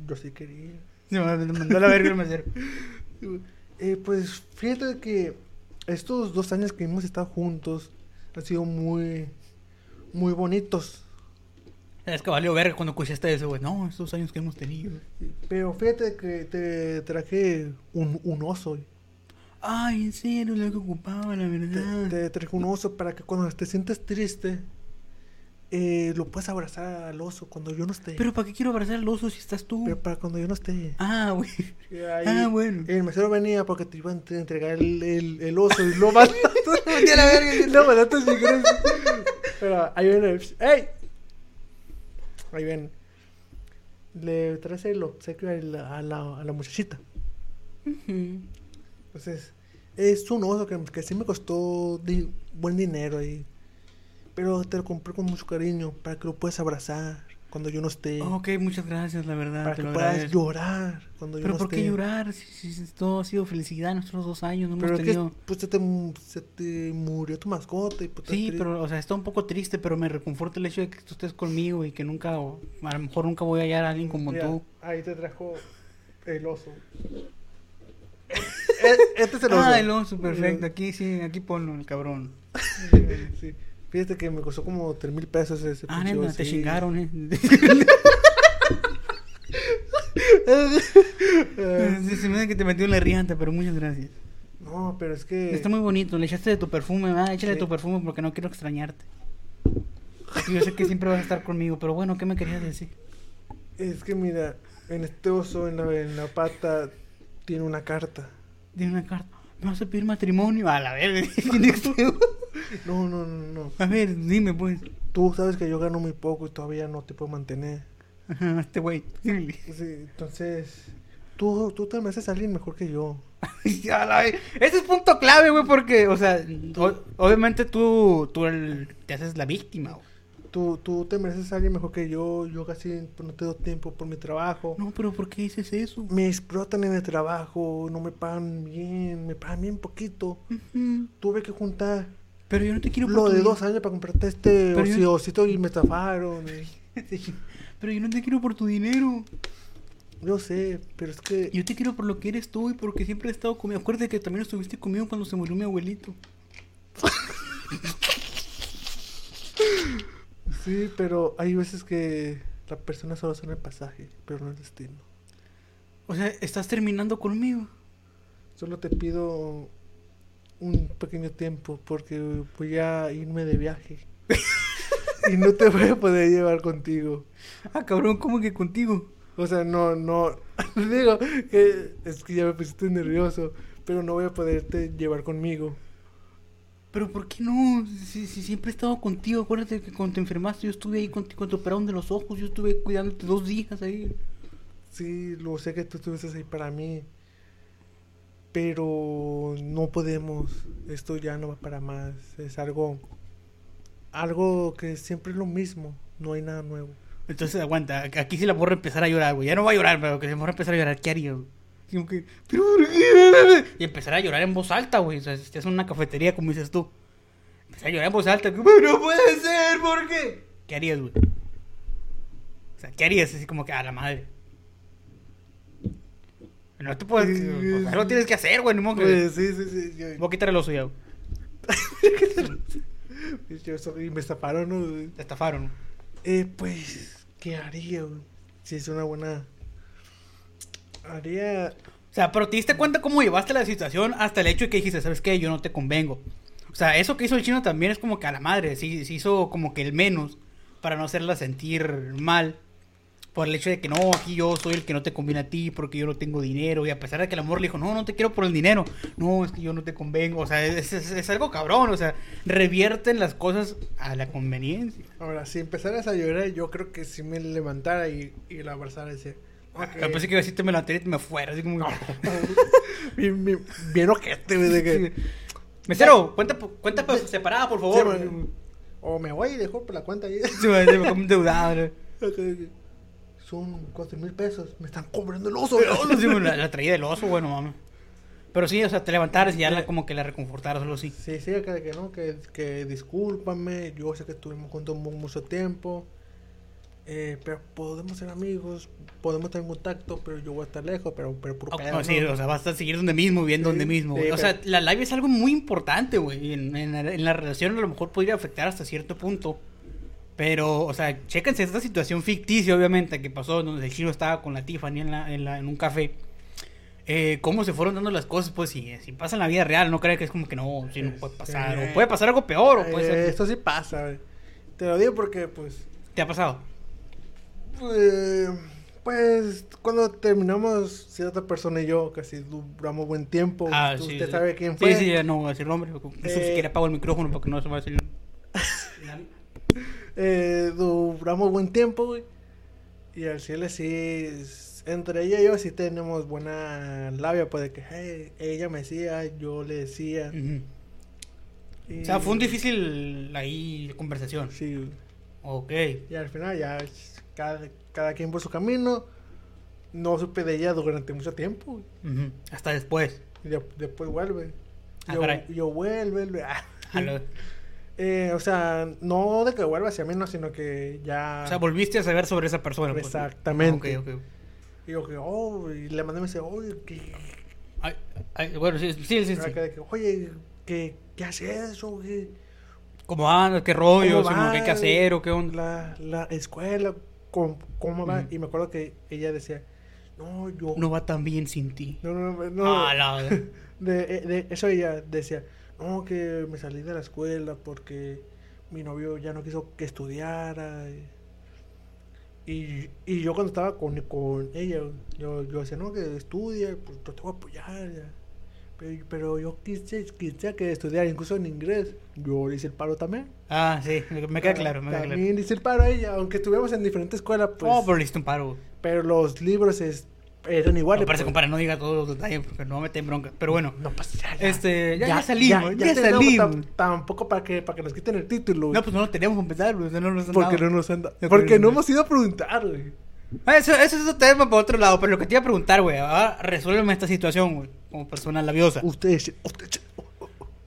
Yo sí quería. Se me mandó la verga el mesero. Eh, pues fíjate que estos dos años que hemos estado juntos han sido muy, muy bonitos. Es que valió verga cuando escuchaste eso, güey. No, estos años que hemos tenido. Pero fíjate que te traje un, un oso. Ay, en serio, lo que ocupaba, la Te, verdad. te traje un oso para que cuando te sientas triste, eh, lo puedas abrazar al oso cuando yo no esté. Pero ¿para qué quiero abrazar al oso si estás tú? Pero para cuando yo no esté. Ah, güey. Ahí Ah, bueno. El mesero venía porque te iban a entregar el, el, el oso y lo mataste. Vete a la verga. lo mataste si quieres. Pero ahí viene. ¡Ey! Ahí viene. Le traes el obsequio a la, a la, a la muchachita. Entonces, es un oso que, que sí me costó di- buen dinero ahí. Pero te lo compré con mucho cariño para que lo puedas abrazar cuando yo no esté. Ok, muchas gracias, la verdad. para te que lo puedas agradezco. llorar cuando yo Pero no ¿por esté. qué llorar? Si, todo ha sido felicidad en nuestros dos años, no hemos Pero que tenido... pues, se, te, se te murió tu mascota y pues, Sí, pero, o sea, está un poco triste, pero me reconforta el hecho de que tú estés conmigo y que nunca, o a lo mejor nunca voy a hallar a alguien como Mira, tú. Ahí te trajo el oso. E- este es el oso. Ah, el oso, perfecto. Aquí sí, aquí ponlo, el cabrón. Sí. Fíjate que me costó como 3 mil pesos ese Ah, neta, oso, te chingaron, eh. Se me da que te metió la rianta, pero muchas gracias. No, No, pero es que... Está muy bonito, le echaste de tu perfume, ¿verdad? Échale Sí. tu perfume porque no quiero extrañarte. Porque yo sé que siempre vas a estar conmigo, pero bueno, ¿qué me querías decir? Es que mira, en este oso, en la, en la pata, tiene una carta. Dime una carta. ¿Me vas a pedir matrimonio? A la verga, ¿quién es feo? No, no, no, no. A ver, dime pues. Tú sabes que yo gano muy poco y todavía no te puedo mantener. Ajá, este güey. Sí, entonces, tú, tú te me haces alguien mejor que yo. A la Ese es punto clave, güey, porque, o sea, o- obviamente tú, tú el- te haces la víctima, güey. Tú, tú te mereces a alguien mejor que yo. Yo casi no tengo tiempo por mi trabajo. No, pero ¿por qué dices eso? Me explotan en el trabajo, no me pagan bien, me pagan bien poquito. Tuve que juntar Pero yo no te quiero por lo de dos años para comprarte este Pero yo- osito y me estafaron. y- Pero yo no te quiero por tu dinero. Yo sé, pero es que Yo te quiero por lo que eres tú y porque siempre he estado conmigo. Acuérdate que también estuviste conmigo cuando se murió mi abuelito. sí, pero hay veces que la persona solo son el pasaje, pero no el destino. O sea, estás terminando conmigo. Solo te pido un pequeño tiempo porque voy a irme de viaje. y no te voy a poder llevar contigo. Ah, cabrón, ¿cómo que contigo? O sea, no, no. Digo que es que ya me pusiste nervioso, pero no voy a poderte llevar conmigo. Pero ¿por qué no? Si, si siempre he estado contigo. Acuérdate que cuando te enfermaste yo estuve ahí contigo cuando te operaron de los ojos. Yo estuve cuidándote dos días ahí. Sí, lo sé que tú estuviste ahí para mí. Pero no podemos. Esto ya no va para más. Es algo. Algo que siempre es lo mismo. No hay nada nuevo. Entonces, aguanta. Aquí sí la morra empezar a llorar, güey. Ya no va a llorar, pero que se morra empezar a llorar. ¿Qué haría? Como que. Y empezar a llorar en voz alta, güey. O sea, si estás una cafetería, como dices tú. Empezar a llorar en voz alta. Como, no puede ser, ¿por qué? ¿Qué harías, güey? O sea, ¿qué harías? Así como que, a la madre. No te puedes. Sí, sea, algo tienes que hacer, güey. No que- Pues, sí, sí, sí. yo- Voy a quitar el oso ya, güey. me estafaron, ¿no? Te estafaron. Eh, pues, ¿qué haría, güey? Si es una buena. Haría. O sea, pero te diste cuenta cómo llevaste la situación hasta el hecho de que dijiste, ¿sabes qué? Yo no te convengo. O sea, eso que hizo el chino también es como que a la madre, sí, sí hizo como que el menos para no hacerla sentir mal. Por el hecho de que no, aquí yo soy el que no te conviene a ti porque yo no tengo dinero. Y a pesar de que el amor le dijo, no, no te quiero por el dinero. No, es que yo no te convengo. O sea, es, es- es algo cabrón. O sea, revierten las cosas a la conveniencia. Ahora, si empezaras a llorar, yo creo que si me levantara y, y la abrazara y decía. Ah, Pensé que iba a decirte me la y me fuera. Así como que- bien, bien, bien ojete, de que. Mesero, cuenta, cuenta pues, separada, por favor. Sí. O me voy y dejo por la cuenta ahí. Sí, sí, me como endeudado. ¿no? Son cuatro mil pesos. Me están cobrando el oso. Sí, la, la traía del oso, bueno, mames. Pero sí, o sea, te levantaras y ya la, como que la reconfortaras, solo así. Sí, sí, acá de que no, que, que discúlpame. Yo sé que estuvimos juntos mu- mucho tiempo. eh, pero podemos ser amigos. Podemos tener contacto, pero yo voy a estar lejos. Pero, pero Ah, pedo, no, sí, o sea, vas a seguir donde mismo, viviendo Sí, donde mismo. sí, o sea, la live es algo muy importante, güey. En, en, en la relación a lo mejor podría afectar hasta cierto punto. Pero, o sea, chéquense esta situación ficticia, obviamente, que pasó donde el chino estaba con la Tiffany en, la, en, la- en un café. Eh, cómo se fueron dando las cosas, pues si, si pasa en la vida real, no crean que es como que no, si no puede pasar. Este, O puede pasar algo peor, o puede Eh, ser. Esto sí pasa, güey. Te lo digo porque, pues. ¿Te ha pasado? eh, pues cuando terminamos, cierta persona y yo, casi duramos buen tiempo. Ah, Tú- sí. Usted sí. sabe quién fue. Sí, sí, ya no voy a decir nombre. Si Eh, quiere apago el micrófono porque no se va a decir. Eh, duramos buen tiempo, güey. Y al cielo sí, entre ella y yo sí tenemos buena labia, pues de que hey, ella me decía, yo le decía. Y- O sea, fue un difícil ahí conversación. Sí, güey. Ok. y al final ya cada, cada quien por su camino. No supe de ella durante mucho tiempo, güey. Hasta después. Y de- después vuelve. Ah, yo, caray. yo vuelve, vuelve. ah. Eh, o sea, no de que vuelva hacia mí, no, sino que ya. O sea, volviste a saber sobre esa persona. pues. Exactamente. Ok. Y yo que, oh, y le mandé me dice, oye, que. Ay, ay, bueno, sí, sí, sí. sí. Que, oye, ¿qué, qué haces eso? ¿Qué, ¿Cómo anda? ¿Qué rollo? cómo ¿Cómo va ¿Qué hay que hacer? ¿O qué onda? La, la escuela, ¿cómo, cómo va? Ujú. Y me acuerdo que ella decía, no, yo... No va tan bien sin ti. No, no, no. no. Ah, la- De, eh, de- eso ella decía, no, que me salí de la escuela porque mi novio ya no quiso que estudiara. Y, y yo cuando estaba con, con ella, yo, yo decía, no, que estudie, pues yo te voy a apoyar. ya". Pero, pero yo quise, quise que estudiara incluso en inglés. Yo le hice el paro también. Ah, sí, me queda claro, me queda También claro. hice el paro a ella, aunque estuviéramos en diferentes escuelas, pues. oh, pero le hiciste un paro. pero los libros es, eran iguales. No, parece, pues. compadre, no diga todos los detalles porque no me meten en bronca. Pero bueno, No pasa nada. Este, ya- ya salimos, ya tenemos, salimos. tam- tampoco para que, para que nos quiten el título. güey. no, pues no lo tenemos que empezar, güey, no nos han porque dado. no nos han dado- Ya Porque no hemos ido a preguntar, güey. Ah, Eso, eso es otro tema para otro lado, pero lo que te iba a preguntar, güey, ahora resuélveme esta situación, güey, como persona labiosa. Ustedes, ustedes.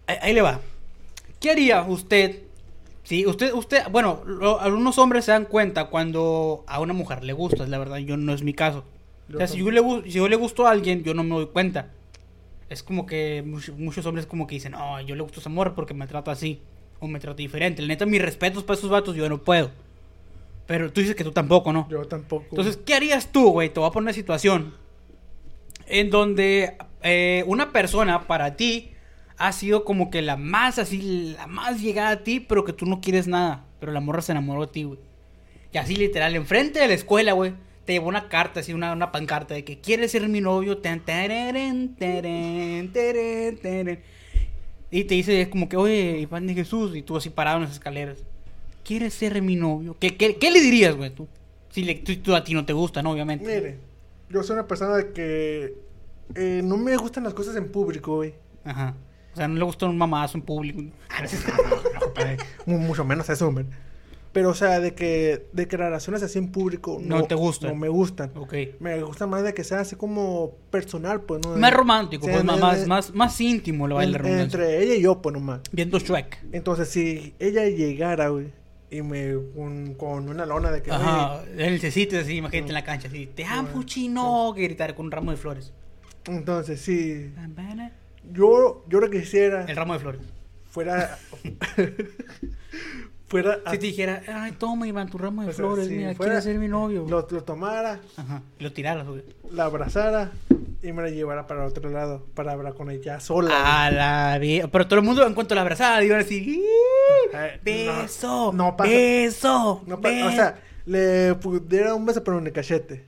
Ahí, ahí le va. ¿Qué haría usted? Sí, usted, usted, bueno, lo- algunos hombres se dan cuenta cuando a una mujer le gusta, la verdad, yo no es mi caso. O sea, si yo, le, si yo le gusto a alguien, yo no me doy cuenta. Es como que much- muchos hombres como que dicen, no, yo le gusto a esa morra porque me trata así, o me trata diferente. La neta, mis respetos para esos vatos, yo no puedo. Pero tú dices que tú tampoco, ¿no? Yo tampoco. Entonces, ¿qué harías tú, güey? Te voy a poner una situación en donde eh, una persona para ti ha sido como que la más así, la más llegada a ti, pero que tú no quieres nada. Pero la morra se enamoró de ti, güey. Y así literal, enfrente de la escuela, güey, te llevó una carta, así una, una pancarta de que quieres ser mi novio. Tan. Y te dice es como que, oye, Iván de Jesús, y tú así parado en las escaleras. ¿Quieres ser mi novio? ¿Qué, qué, qué le dirías, güey, tú? Si le, tú, tú a ti no te gusta, ¿no? Obviamente. Mire, yo soy una persona de que eh, no me gustan las cosas en público, güey. Ajá. O sea, no le gusta un mamazo en público. Ah, no, no, no, Mucho menos eso, hombre. Pero, o sea, de que declaraciones así en público No te gustan. No me gustan. Ok. Me gusta más de que sea así como personal, pues, ¿no? Más romántico, pues, en- más, en- más, más, más íntimo le va a ir la en- redundancia. Entre ella y yo, pues, nomás. Viendo Shrek. Entonces, si ella llegara, güey, y me con, con una lona de que, Ajá. Él se así, imagínate en la cancha, así. Te amo, Bueno, chino. Que gritar con un ramo de flores. entonces, sí, yo, yo lo que quisiera El ramo de flores. fuera, fuera, Si te dijera, ay, toma, Iván, tu ramo de O sea, flores, si mira, fuera- ser mi novio. lo, lo tomara, Ajá. Lo tiraras, güey. la abrazara y me la llevara para otro lado, para hablar con ella sola. A la vie- Pero todo el mundo, en cuanto la abrazaba, iba a decir, "Ih, Eh, beso, no- no pasa- beso. No, pa- o beso". sea, le pudiera un beso pero en el cachete.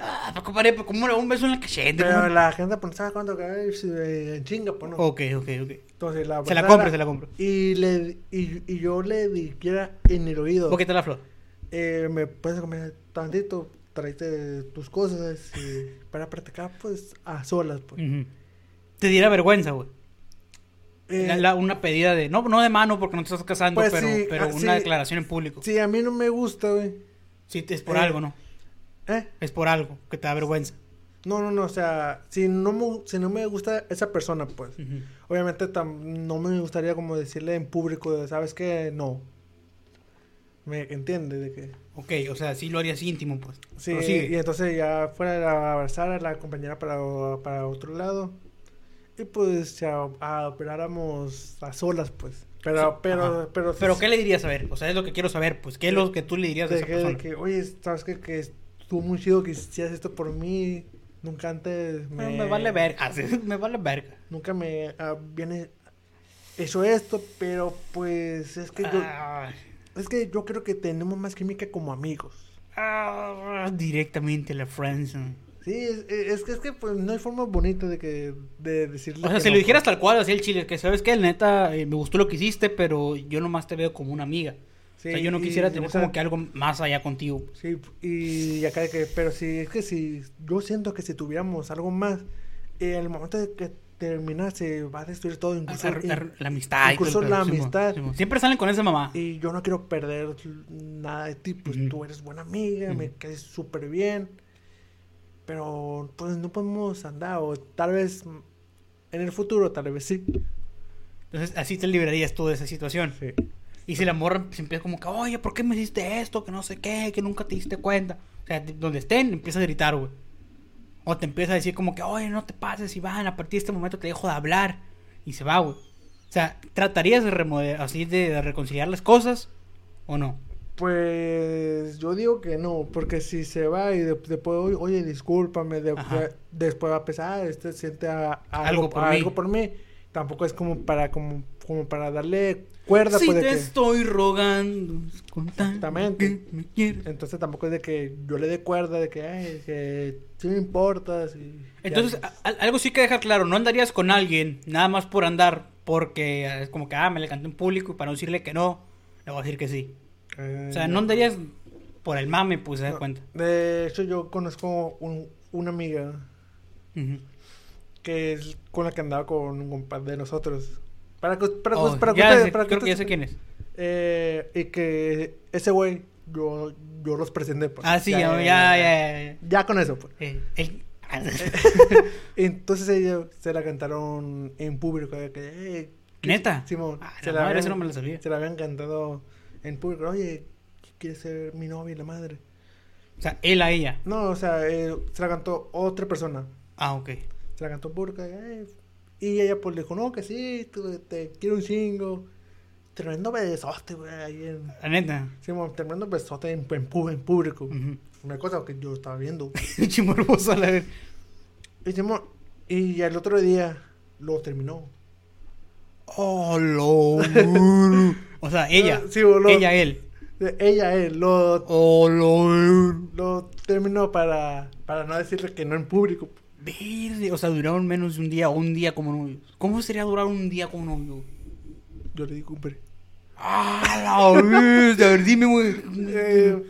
Ah, pues, compadre, pues, ¿cómo le da un beso en la cachete? Pero ¿Cómo? la gente pensaba cuando que en chinga, pues no. Ok, ok, ok. Entonces la Se la compro, se la compro. Y, le, y, y yo le dijera en el oído. ¿Por qué te la flor? eh, me puedes comer tantito, tráete tus cosas y para practicar pues a solas pues. Te diera vergüenza, güey. Eh, La- la- una pedida de, no, no de mano porque no te estás casando, Pues pero, sí, pero ah, una sí. declaración en público. Sí. Sí, a mí no me gusta, güey. es por Eh, algo, ¿no? ¿Eh? Es por algo que te da vergüenza. No, no, no, o sea, si no, me, si no me gusta esa persona, pues, obviamente tam- no me gustaría como decirle en público, ¿sabes qué? No. ¿Me entiende? De que... Ok, o sea, sí lo harías íntimo, pues. Sí, Prosigue. y entonces ya fuera a abrazar a la compañera para, para otro lado. Y pues ya a, operáramos a solas, pues. Pero, Sí, pero, ajá. pero... Pero, ¿qué le dirías a ver? O sea, es lo que quiero saber, pues. ¿Qué es lo que tú le dirías a de esa que, de persona? que, oye, ¿sabes qué? Que estuvo muy chido que hicieras esto por mí. Nunca antes Me... me vale verga. me vale verga. Nunca me ah, viene hecho esto, pero pues es que yo... Ah, Es que yo creo que tenemos más química como amigos. ah, directamente la friendzone. Sí, es, es que, es que pues, no hay forma bonita de que de decirle O sea, si no, lo dijeras tal cual, así el chile, que sabes que neta, eh, me gustó lo que hiciste, pero yo nomás te veo como una amiga. Sí, o sea, yo no quisiera o tener sea, como que algo más allá contigo. Sí, y acá de que, pero sí, es que si, yo siento que si tuviéramos algo más, eh, el momento de que terminase va a destruir todo, incluso, la amistad. incluso la amistad. Siempre salen con esa mamá. y yo no quiero perder nada de ti, pues tú eres buena amiga, me caes súper bien, pero pues no podemos andar, o tal vez en el futuro, tal vez sí. Entonces, así te librarías tú de esa situación. Sí. Y si la morra se empieza como que, oye, ¿por qué me hiciste esto? Que no sé qué, que nunca te diste cuenta. O sea, de- donde estén, empieza a gritar, güey. O te empieza a decir como que, oye, no te pases, Iván, a partir de este momento te dejo de hablar. Y se va, güey. O sea, ¿tratarías de remover, así de, de reconciliar las cosas o no? Pues yo digo que no, porque si se va y de- después, oye, discúlpame, de- Ajá. de- después va a pesar, este siente a- a Algo algo, por a mí. algo por mí, tampoco es como para como, como para darle cuerda, Si pues, te que- estoy rogando, Exactamente. que me quieres. entonces tampoco es de que yo le dé cuerda, de que, ay, que sí me importas. Y, Entonces, a- algo sí que dejar claro, no andarías con alguien nada más por andar, porque eh, es como que, ah, me le canté en público y para no decirle que no, le voy a decir que sí. Eh, O sea, no andarías por el mame, pues, se da cuenta. De hecho, yo conozco un- una amiga que es con la que andaba con un compadre de nosotros. Para que, para, Oh, para que ya para que creo que ya ustedes- sé quién es. Eh, y que ese güey, yo, yo los presenté. Pues. Ah, sí, ya, ya, ya. ya, ya. Ya con eso, pues. Eh, el- Entonces ella se la cantaron en público. que, eh, ¿qué- ¿Neta? Simón, Ah, se, la madre, habían, no me lo sabía. se la habían cantado en público. Oye, ¿quieres ser mi novia y la madre? O sea, él a ella. No, o sea, eh, se la cantó otra persona. Ah, ok. Se la cantó en público. eh, y ella pues le dijo, no, que sí, te quiero un chingo. Tremendo besote, güey, ahí en... La neta. Simón, tremendo besote en, en, en público. Una cosa que yo estaba viendo. Chimo hermoso a la vez. Y, y al otro día lo terminó. Oh, lo. O sea, ella. Sí, lo- Ella, él. Ella, él, lo, Oh, lo lo terminó para, para no decirle que no en público. Verde. O sea, duraron menos de un día o un día como novios. ¿Cómo sería durar un día como novio? Yo le di cumple. Ah, la. A ver, dime, güey. Eh,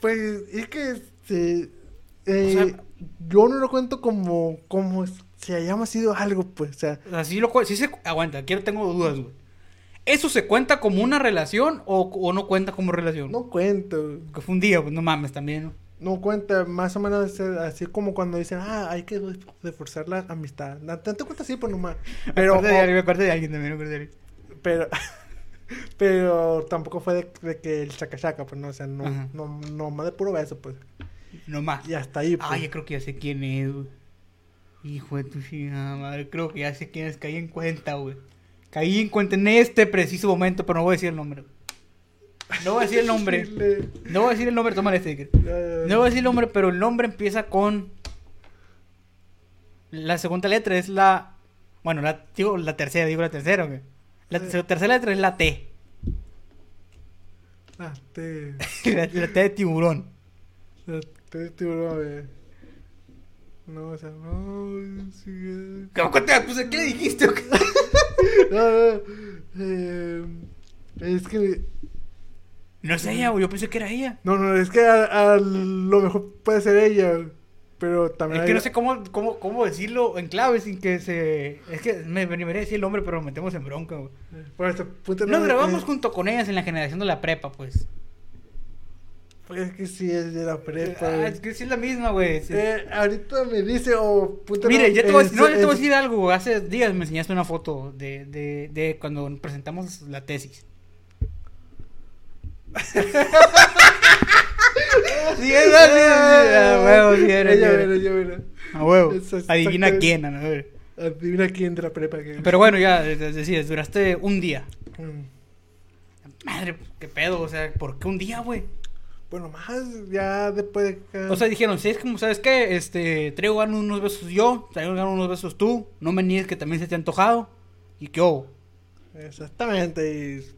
pues es que se, eh, O sea- yo no lo cuento como, como si hayamos sido algo, pues. O sea, O sea, sí lo sí se aguanta, quiero tengo dudas, güey. ¿Eso se cuenta como una relación o, o no cuenta como relación? no cuento. Que fue un día, pues no mames también, ¿no? No cuenta, más o menos eh, así como cuando dicen, ah, hay que reforzar la amistad. No te cuenta así, pues nomás. Pero, me de, de alguien también, me de alguien. pero, pero tampoco fue de, de que el chaca chaca, pues no, o sea, no, Ajá. no, no más de puro beso, pues. No más. Y hasta ahí, pues. Ah, yo creo que ya sé quién es, güey. Hijo de tu chingada madre, creo que ya sé quién es, caí en cuenta, güey. Caí en cuenta en este preciso momento, pero no voy a decir el nombre. No voy a decir el nombre. No voy a decir el nombre, toma el sticker. No voy a decir el nombre, pero el nombre empieza con. La segunda letra es la. Bueno, la, digo la tercera, digo la tercera, güey. La tercera letra es la T. Ah, te, la, la T de tiburón. te, tiburón, eh. No, o sea, no, sí, eh. ¿Cómo te pues, ¿Qué le dijiste? o? No, no, eh, es que No es ella, güey. Yo pensé que era ella. No, no, es que a, a lo mejor puede ser ella, pero también Es que hay- no sé cómo, cómo, cómo decirlo en clave sin que se. Es que me debería decir el nombre, pero nos metemos en bronca, güey. Puta, Nos no, grabamos eh, junto con ellas en la generación de la prepa, pues. pues es que sí es de la prepa. Ah, es que sí es la misma, güey. Sí. Eh, ahorita me dice, o puta, Mire, no, ya te voy a es- decir, no, ya te voy a es- decir algo. güey. Hace días me enseñaste una foto de, de, de cuando presentamos la tesis. Sí, es a huevo, sí, era, sí, Ella, era. mira, ella, mira. A huevo. Eso es Adivina quién, a ver. Adivina quién de la prepa que Pero bueno, ya, decías, duraste un día. Mm. Madre, qué pedo, o sea, ¿por qué un día, güey? Bueno, más ya después de que... O sea, dijeron, si es como, ¿sabes qué? Este, traigo ganas unos besos yo, traigo ganas unos besos tú, no me niegues que también se te ha antojado. ¿Y qué hubo? Exactamente, y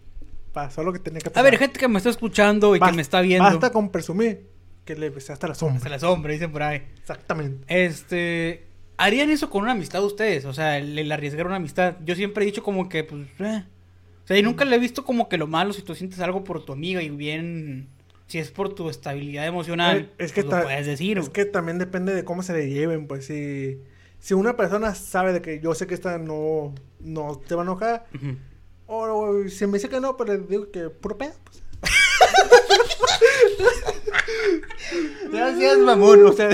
pasó lo que tenía que A pasar. ver, gente que me está escuchando y Basta- que me está viendo. Basta con presumir que le besaste a la sombra. Hasta la sombra, dicen por ahí. Exactamente. Este, ¿harían eso con una amistad ustedes? O sea, el, el arriesgar una amistad. Yo siempre he dicho como que, pues, eh. O sea, y nunca le he visto como que lo malo si tú sientes algo por tu amiga y bien, si es por tu estabilidad emocional, Eh, es que pues lo puedes decir. Es que también depende de cómo se le lleven, pues si, si una persona sabe de que yo sé que esta no, no te va a enojar, Ujú. O si me dice que no, pero digo que puro pedo, pues. Gracias, mamón. O sea,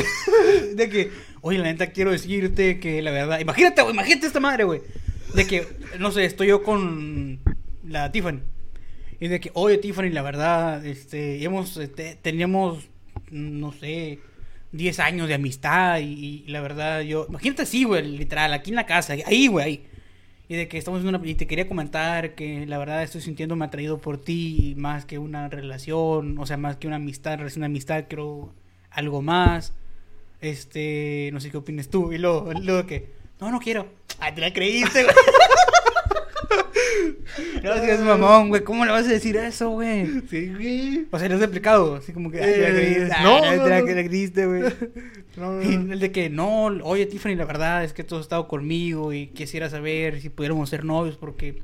de que, oye, la neta quiero decirte que la verdad. Imagínate, güey, imagínate esta madre, güey. De que, no sé, estoy yo con la Tiffany. Y de que, oye, Tiffany, la verdad, este, hemos, este, teníamos, no sé, 10 años de amistad y, y la verdad, yo, imagínate así, güey, literal, aquí en la casa, ahí, güey, ahí. Y de que estamos en una... Y te quería comentar que la verdad estoy sintiéndome atraído por ti más que una relación, o sea, más que una amistad, relación de amistad, quiero algo más. Este, no sé qué opinas tú. Y luego, luego que, no, no quiero. Ay, te la creíste. No seas mamón, güey. ¿Cómo le vas a decir eso, güey? Sí, güey. O sea, lo has explicado. Así como que, ay, te Eh, no, ay, no, te la no. creíste, güey. No, no, Y el de que, no, oye, Tiffany, la verdad es que tú has estado conmigo y quisiera saber si pudiéramos ser novios porque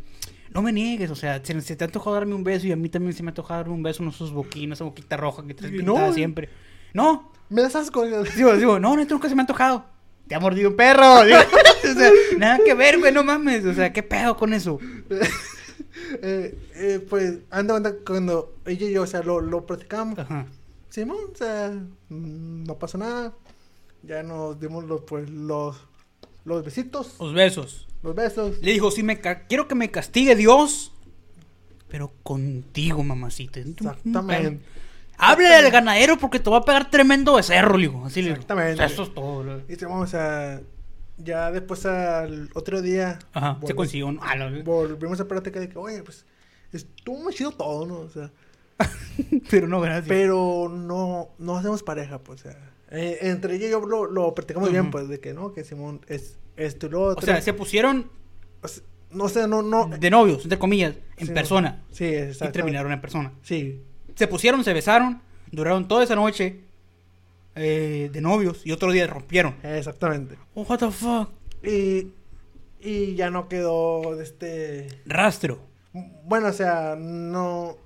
no me niegues, o sea, se, se te ha antojado darme un beso y a mí también se me ha antojado darme un beso en esos boquinos, esa boquita roja que Y pintada siempre. No, Me das asco. digo, digo, no, neta, nunca se me ha antojado. Te ha mordido un perro. digo, o sea, nada que ver, güey, no mames. O sea, ¿qué pedo con eso? eh, eh, pues, anda, anda, cuando ella y yo, o sea, lo, lo platicamos. Ajá. Simón, o sea, mm, no pasa nada. Ya nos dimos los, pues, los, los besitos, Los besos. los besos. Le dijo, sí, me ca- quiero que me castigue Dios, pero contigo, mamacita. Exactamente. Háblale al ganadero porque te va a pegar tremendo becerro, le digo. Así le digo. Exactamente. O sea, eso es todo. le- Y Simón, o sea, ya después al otro día. Ajá, se consiguió. ¿no? Ah, la- Volvimos a platicar de que, oye, pues, estuvo muy chido todo, ¿no? O sea, Pero no, gracias. pero no, no hacemos pareja, pues, o sea. eh, entre ella y yo lo, lo platicamos bien, Ujú. pues, de que no, que Simón es esto y lo otro. o sea, se pusieron O sea, no sé, no, no. de novios, entre comillas, en Sí, persona. Sí, Y exacto. terminaron en persona. Sí, Se pusieron, se besaron, duraron toda esa noche eh, de novios y otro día rompieron. exactamente. Oh, what the fuck. Y, y ya no quedó este. Rastro. Bueno, o sea, no.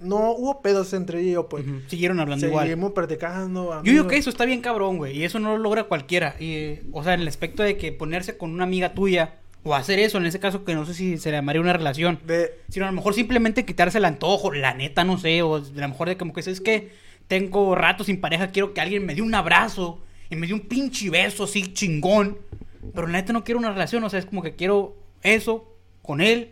No hubo pedos entre yo, pues. Ujú, Siguieron hablando igual. Seguimos platicando. Yo digo que eso está bien cabrón, güey. Y eso no lo logra cualquiera. Y, o sea, en el aspecto de que ponerse con una amiga tuya o hacer eso, en ese caso que no sé si se le llamaría una relación. De, Sino a lo mejor simplemente quitarse el antojo, la neta, no sé. O a lo mejor de como que es que tengo rato sin pareja, quiero que alguien me dé un abrazo y me dé un pinche beso así chingón. Pero la neta no quiero una relación, o sea, es como que quiero eso con él,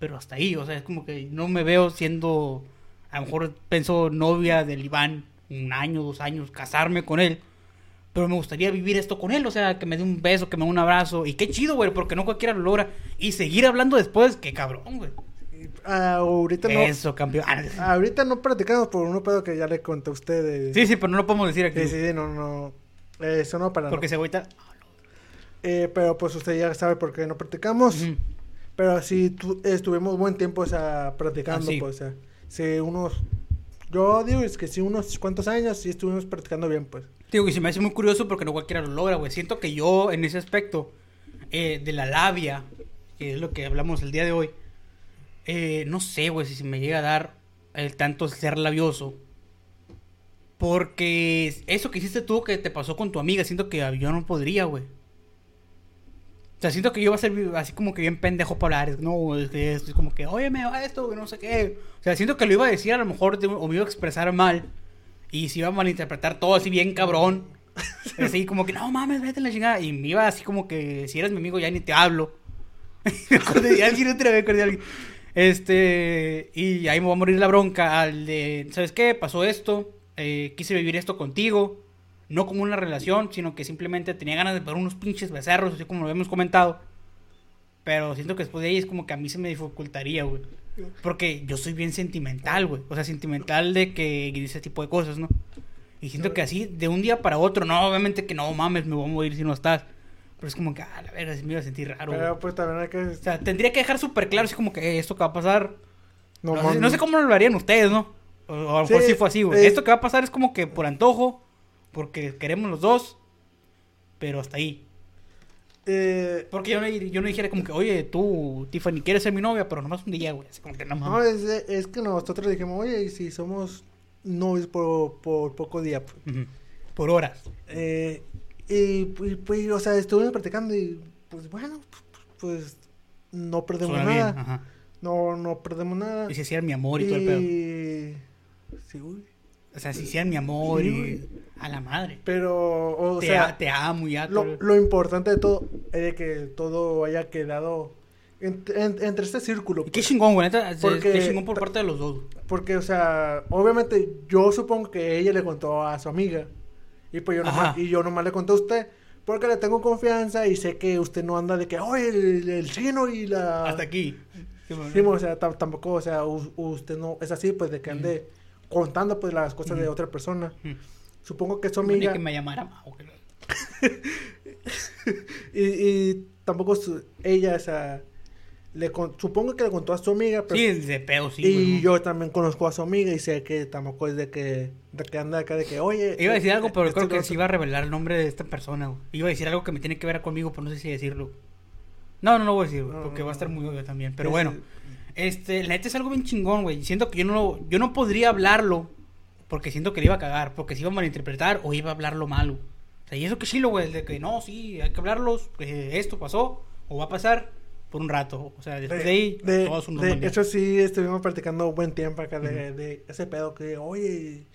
pero hasta ahí, o sea, es como que no me veo siendo, a lo mejor pienso novia del Iván, un año, dos años, casarme con él. Pero me gustaría vivir esto con él, o sea, que me dé un beso, que me dé un abrazo. Y qué chido, güey, porque no cualquiera lo logra. Y seguir hablando después, qué cabrón, güey. ah, ahorita no. Eso, campeón. Ah, Ahorita no platicamos por uno pedo que ya le conté a usted. De, Sí, sí, pero no lo podemos decir aquí. sí, sí, no, no. Eso no para Porque no. se agüita. Eh, pero pues usted ya sabe por qué no platicamos. Ujú. Pero sí tu- estuvimos buen tiempo o sea, platicando, Ah, sí. pues, o sea, sí, unos, yo digo es que sí, unos cuantos años sí estuvimos practicando bien, pues. Digo, y se me hace muy curioso porque no cualquiera lo logra, güey. Siento que yo, en ese aspecto eh, de la labia, que es lo que hablamos el día de hoy, eh, no sé, güey, si se me llega a dar el tanto ser labioso. Porque eso que hiciste tú, que te pasó con tu amiga, siento que yo no podría, güey. O sea, siento que yo iba a ser así como que bien pendejo para hablar. No, es que es como que, oye, me va esto, que no sé qué. O sea, siento que lo iba a decir a lo mejor de- o me iba a expresar mal. Y se iba a malinterpretar todo así bien cabrón. Así como que, no mames, vete a la chingada. Y me iba así como que, si eres mi amigo, ya ni te hablo. me acordé de alguien otra vez, acordé de alguien. Este, y ahí me va a morir la bronca al de, ¿sabes qué? Pasó esto, eh, quise vivir esto contigo, no como una relación, sino que simplemente tenía ganas de poner unos pinches becerros, así como lo habíamos comentado. Pero siento que después de ahí es como que a mí se me dificultaría, güey. Porque yo soy bien sentimental, güey. O sea, sentimental de que dice ese tipo de cosas, ¿no? Y siento que así, de un día para otro, no, obviamente que no mames, me voy a morir si no estás. Pero es como que, ah, la verga, me iba a sentir raro, güey. Pero pues también hay que... O sea, tendría que dejar súper claro, así como que eh, esto que va a pasar. No, No, sé, mames. no sé cómo lo harían ustedes, ¿no? O, o a lo mejor Sí, sí fue así, güey. eh. Esto que va a pasar es como que por antojo, porque queremos los dos, pero hasta ahí. Eh, Porque yo no, yo no dijera como que, oye, tú, Tiffany, quieres ser mi novia, pero nomás un día, güey. Así como que no es, es que nosotros dijimos, oye, y si somos novios por, por poco día, pues. Por horas. Eh, y pues, pues, o sea, estuvimos practicando y pues bueno, pues no perdemos Suena nada. No, no perdemos nada. Y si hicieran mi amor y todo el pedo. Sí, uy. O sea, si hicieran mi amor y... A la madre. Pero, o te, sea, a- te amo lo, todo. lo importante de todo es de que todo haya quedado en- en- entre este círculo. Y qué chingón, güey. Porque- qué chingón por parte de los dos. Porque, o sea, obviamente yo supongo que ella le contó a su amiga. Y pues yo nomás, y yo nomás le conté a usted. Porque le tengo confianza y sé que usted no anda de que, oye, el, el chino y la... Hasta aquí. Sí, bueno. Sí, o sea, tam- tampoco, o sea, usted no es así, pues, de que ande contando, pues, las cosas de otra persona. Supongo que su amiga... que me llamara Y, y tampoco su- ella, o sea, le con- supongo que le contó a su amiga, pero... Sí, de pedo, sí. y yo también conozco a su amiga y sé que tampoco es de que, de que anda acá de que, oye... Iba a decir algo, pero esto creo que otro. iba a revelar el nombre de esta persona, güey. Iba a decir algo que me tiene que ver conmigo, pero no sé si decirlo. No, no lo voy a decir, No, porque no, va a estar muy obvio también. Pero bueno. Este, la neta es algo bien chingón, güey. Siento que yo no, lo- yo no podría hablarlo porque siento que le iba a cagar, porque se iba a malinterpretar o iba a hablarlo malo. O sea, y eso que chilo, güey, de que no, sí, hay que hablarlos, que esto pasó o va a pasar por un rato. O sea, después de, ahí, de- todo es un de hecho sí estuvimos practicando buen tiempo acá de, de ese pedo que oye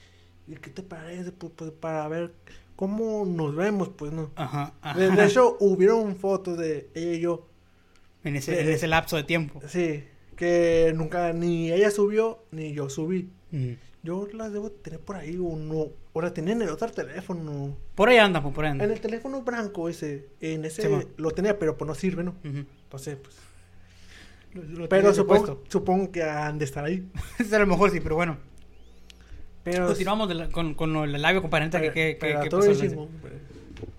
¿y qué te parece? Pues, pues, para ver cómo nos vemos pues no Ajá, ajá. de, hecho hubieron fotos de ella y yo en, ese, en eh, ese lapso de tiempo. sí que nunca ni ella subió ni yo subí Mm. yo las debo tener por ahí o no o las tenía en el otro teléfono Por ahí anda, pues, por ahí anda. en el teléfono blanco ese en ese Sí, lo tenía pero pues no sirve no entonces pues Lo- lo pero supongo, supongo que han de estar ahí a lo mejor sí, pero bueno. pero Continuamos de la- con, con lo- el labio comparente que, que, que- que todo pasó pues.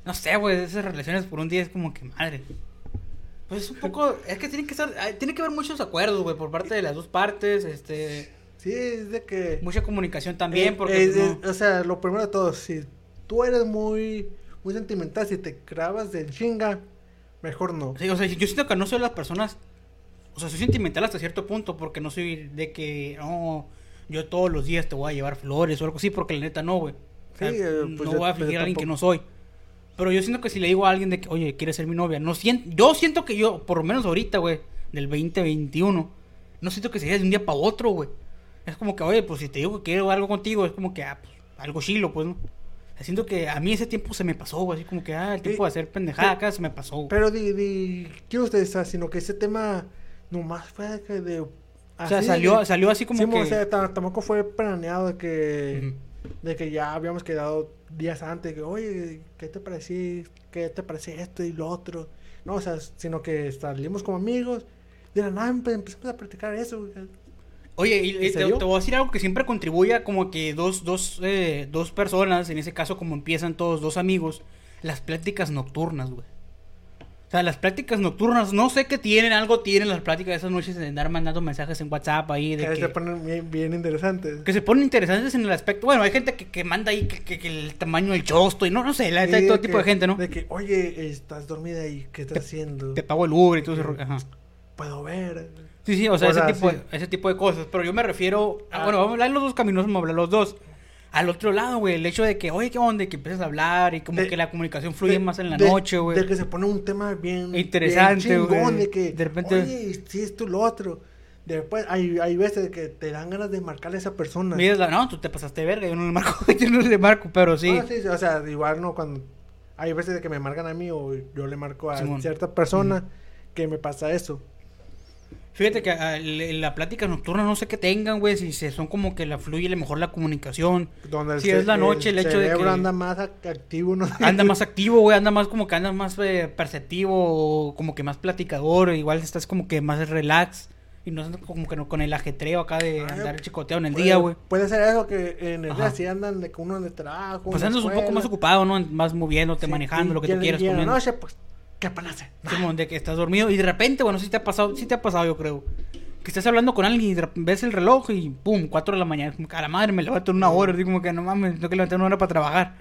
No sé, güey, esas relaciones por un día es como que madre. Pues es un poco, es que tiene que estar, tiene que haber muchos acuerdos, güey, por parte de las dos partes, este, Sí, es de que... mucha comunicación también, eh, porque pues. O sea, lo primero de todo, si tú eres muy, muy sentimental, si te grabas de chinga, mejor no. Sí, o sea, yo siento que no soy las personas, o sea, soy sentimental hasta cierto punto, porque no soy de que, no, yo todos los días te voy a llevar flores o algo así, porque la neta no, güey. O sea, Sí, eh, pues no yo- voy a pues fingir a alguien que no soy. Pero yo siento que si le digo a alguien de que, oye, quieres ser mi novia, no siento, yo siento que yo, por lo menos ahorita, güey, del 2021, no siento que sería de un día para otro, güey. Es como que, oye, pues si te digo que quiero algo contigo, es como que, ah, pues, algo chilo, pues, ¿no? Siento que a mí ese tiempo se me pasó, güey, así como que, ah, el tiempo de hacer pendejada pero- acá se me pasó, güey. Pero di, di, quiero ustedes, o sea, sino que ese tema nomás fue de que de... O sea, salió, de- salió así como sí, que... o sea, ta- tampoco fue planeado de que... De que ya habíamos quedado días antes, que, oye, ¿qué te parecía? ¿Qué te parece esto y lo otro? No, o sea, sino que salimos como amigos. De la nada empe- empezamos a practicar eso. Oye, y, te voy a decir algo que siempre contribuye a como que dos, dos, eh, dos personas, en ese caso como empiezan todos, dos amigos, las pláticas nocturnas, güey. O sea, las pláticas nocturnas, no sé qué tienen, algo tienen las pláticas de esas noches de andar mandando mensajes en WhatsApp ahí, de Que que, se ponen bien, bien interesantes. que se ponen interesantes en el aspecto, bueno, hay gente que, que manda ahí que, que- que el tamaño del chosto y no, no sé, la neta, hay Sí, todo tipo de gente, ¿no? De que, oye, estás dormida y ¿qué estás haciendo? Te pago el Uber y todo ese ro- ajá. Puedo ver. Sí, sí, o sea, O ese, sea, tipo sí. de, ese tipo de cosas. Pero yo me refiero. a- Ah. bueno, vamos a hablar los dos caminos, vamos a hablar los dos. Al otro lado, güey, el hecho de que, oye, ¿qué onda? Que empiezas a hablar y como De- que la comunicación fluye De- más en la de- noche, güey. De que se pone un tema bien Interesante, bien chingón, güey. de que De repente- oye, si esto lo otro. Después hay, hay veces que te dan ganas de marcarle a esa persona. Miras la- no, tú te pasaste verga, yo no le marco, yo no le marco, pero sí. Ah, sí, o sea, igual no cuando hay veces de que me marcan a mí o yo le marco a Simón. cierta persona que me pasa eso. Fíjate que ah, le- la plática nocturna no sé qué tengan, güey, si se son como que la fluye mejor la comunicación. Donde Si es la noche, el hecho de que- anda más ac- activo, no. Anda más activo, güey, anda más como que anda más eh, perceptivo, como que más platicador, igual estás como que más relax. Y no como que no, con el ajetreo acá de Ah, andar chicoteo en el Puede- día, güey. Puede ser eso que en el Ajá. día sí andan de uno de trabajo. Pues andas un poco escuela. más ocupado, ¿no? Más moviéndote, Sí, manejando, y- lo que y tú quieras. Y en la noche, pues, ¿qué hacer? Simón, de que estás dormido y de repente, bueno, sí te ha pasado, sí te ha pasado, yo creo. Que estás hablando con alguien y ves el reloj y pum, 4 de la mañana. Como que a la madre me levanto en una hora. Así como que no mames, tengo que levantar una hora para trabajar.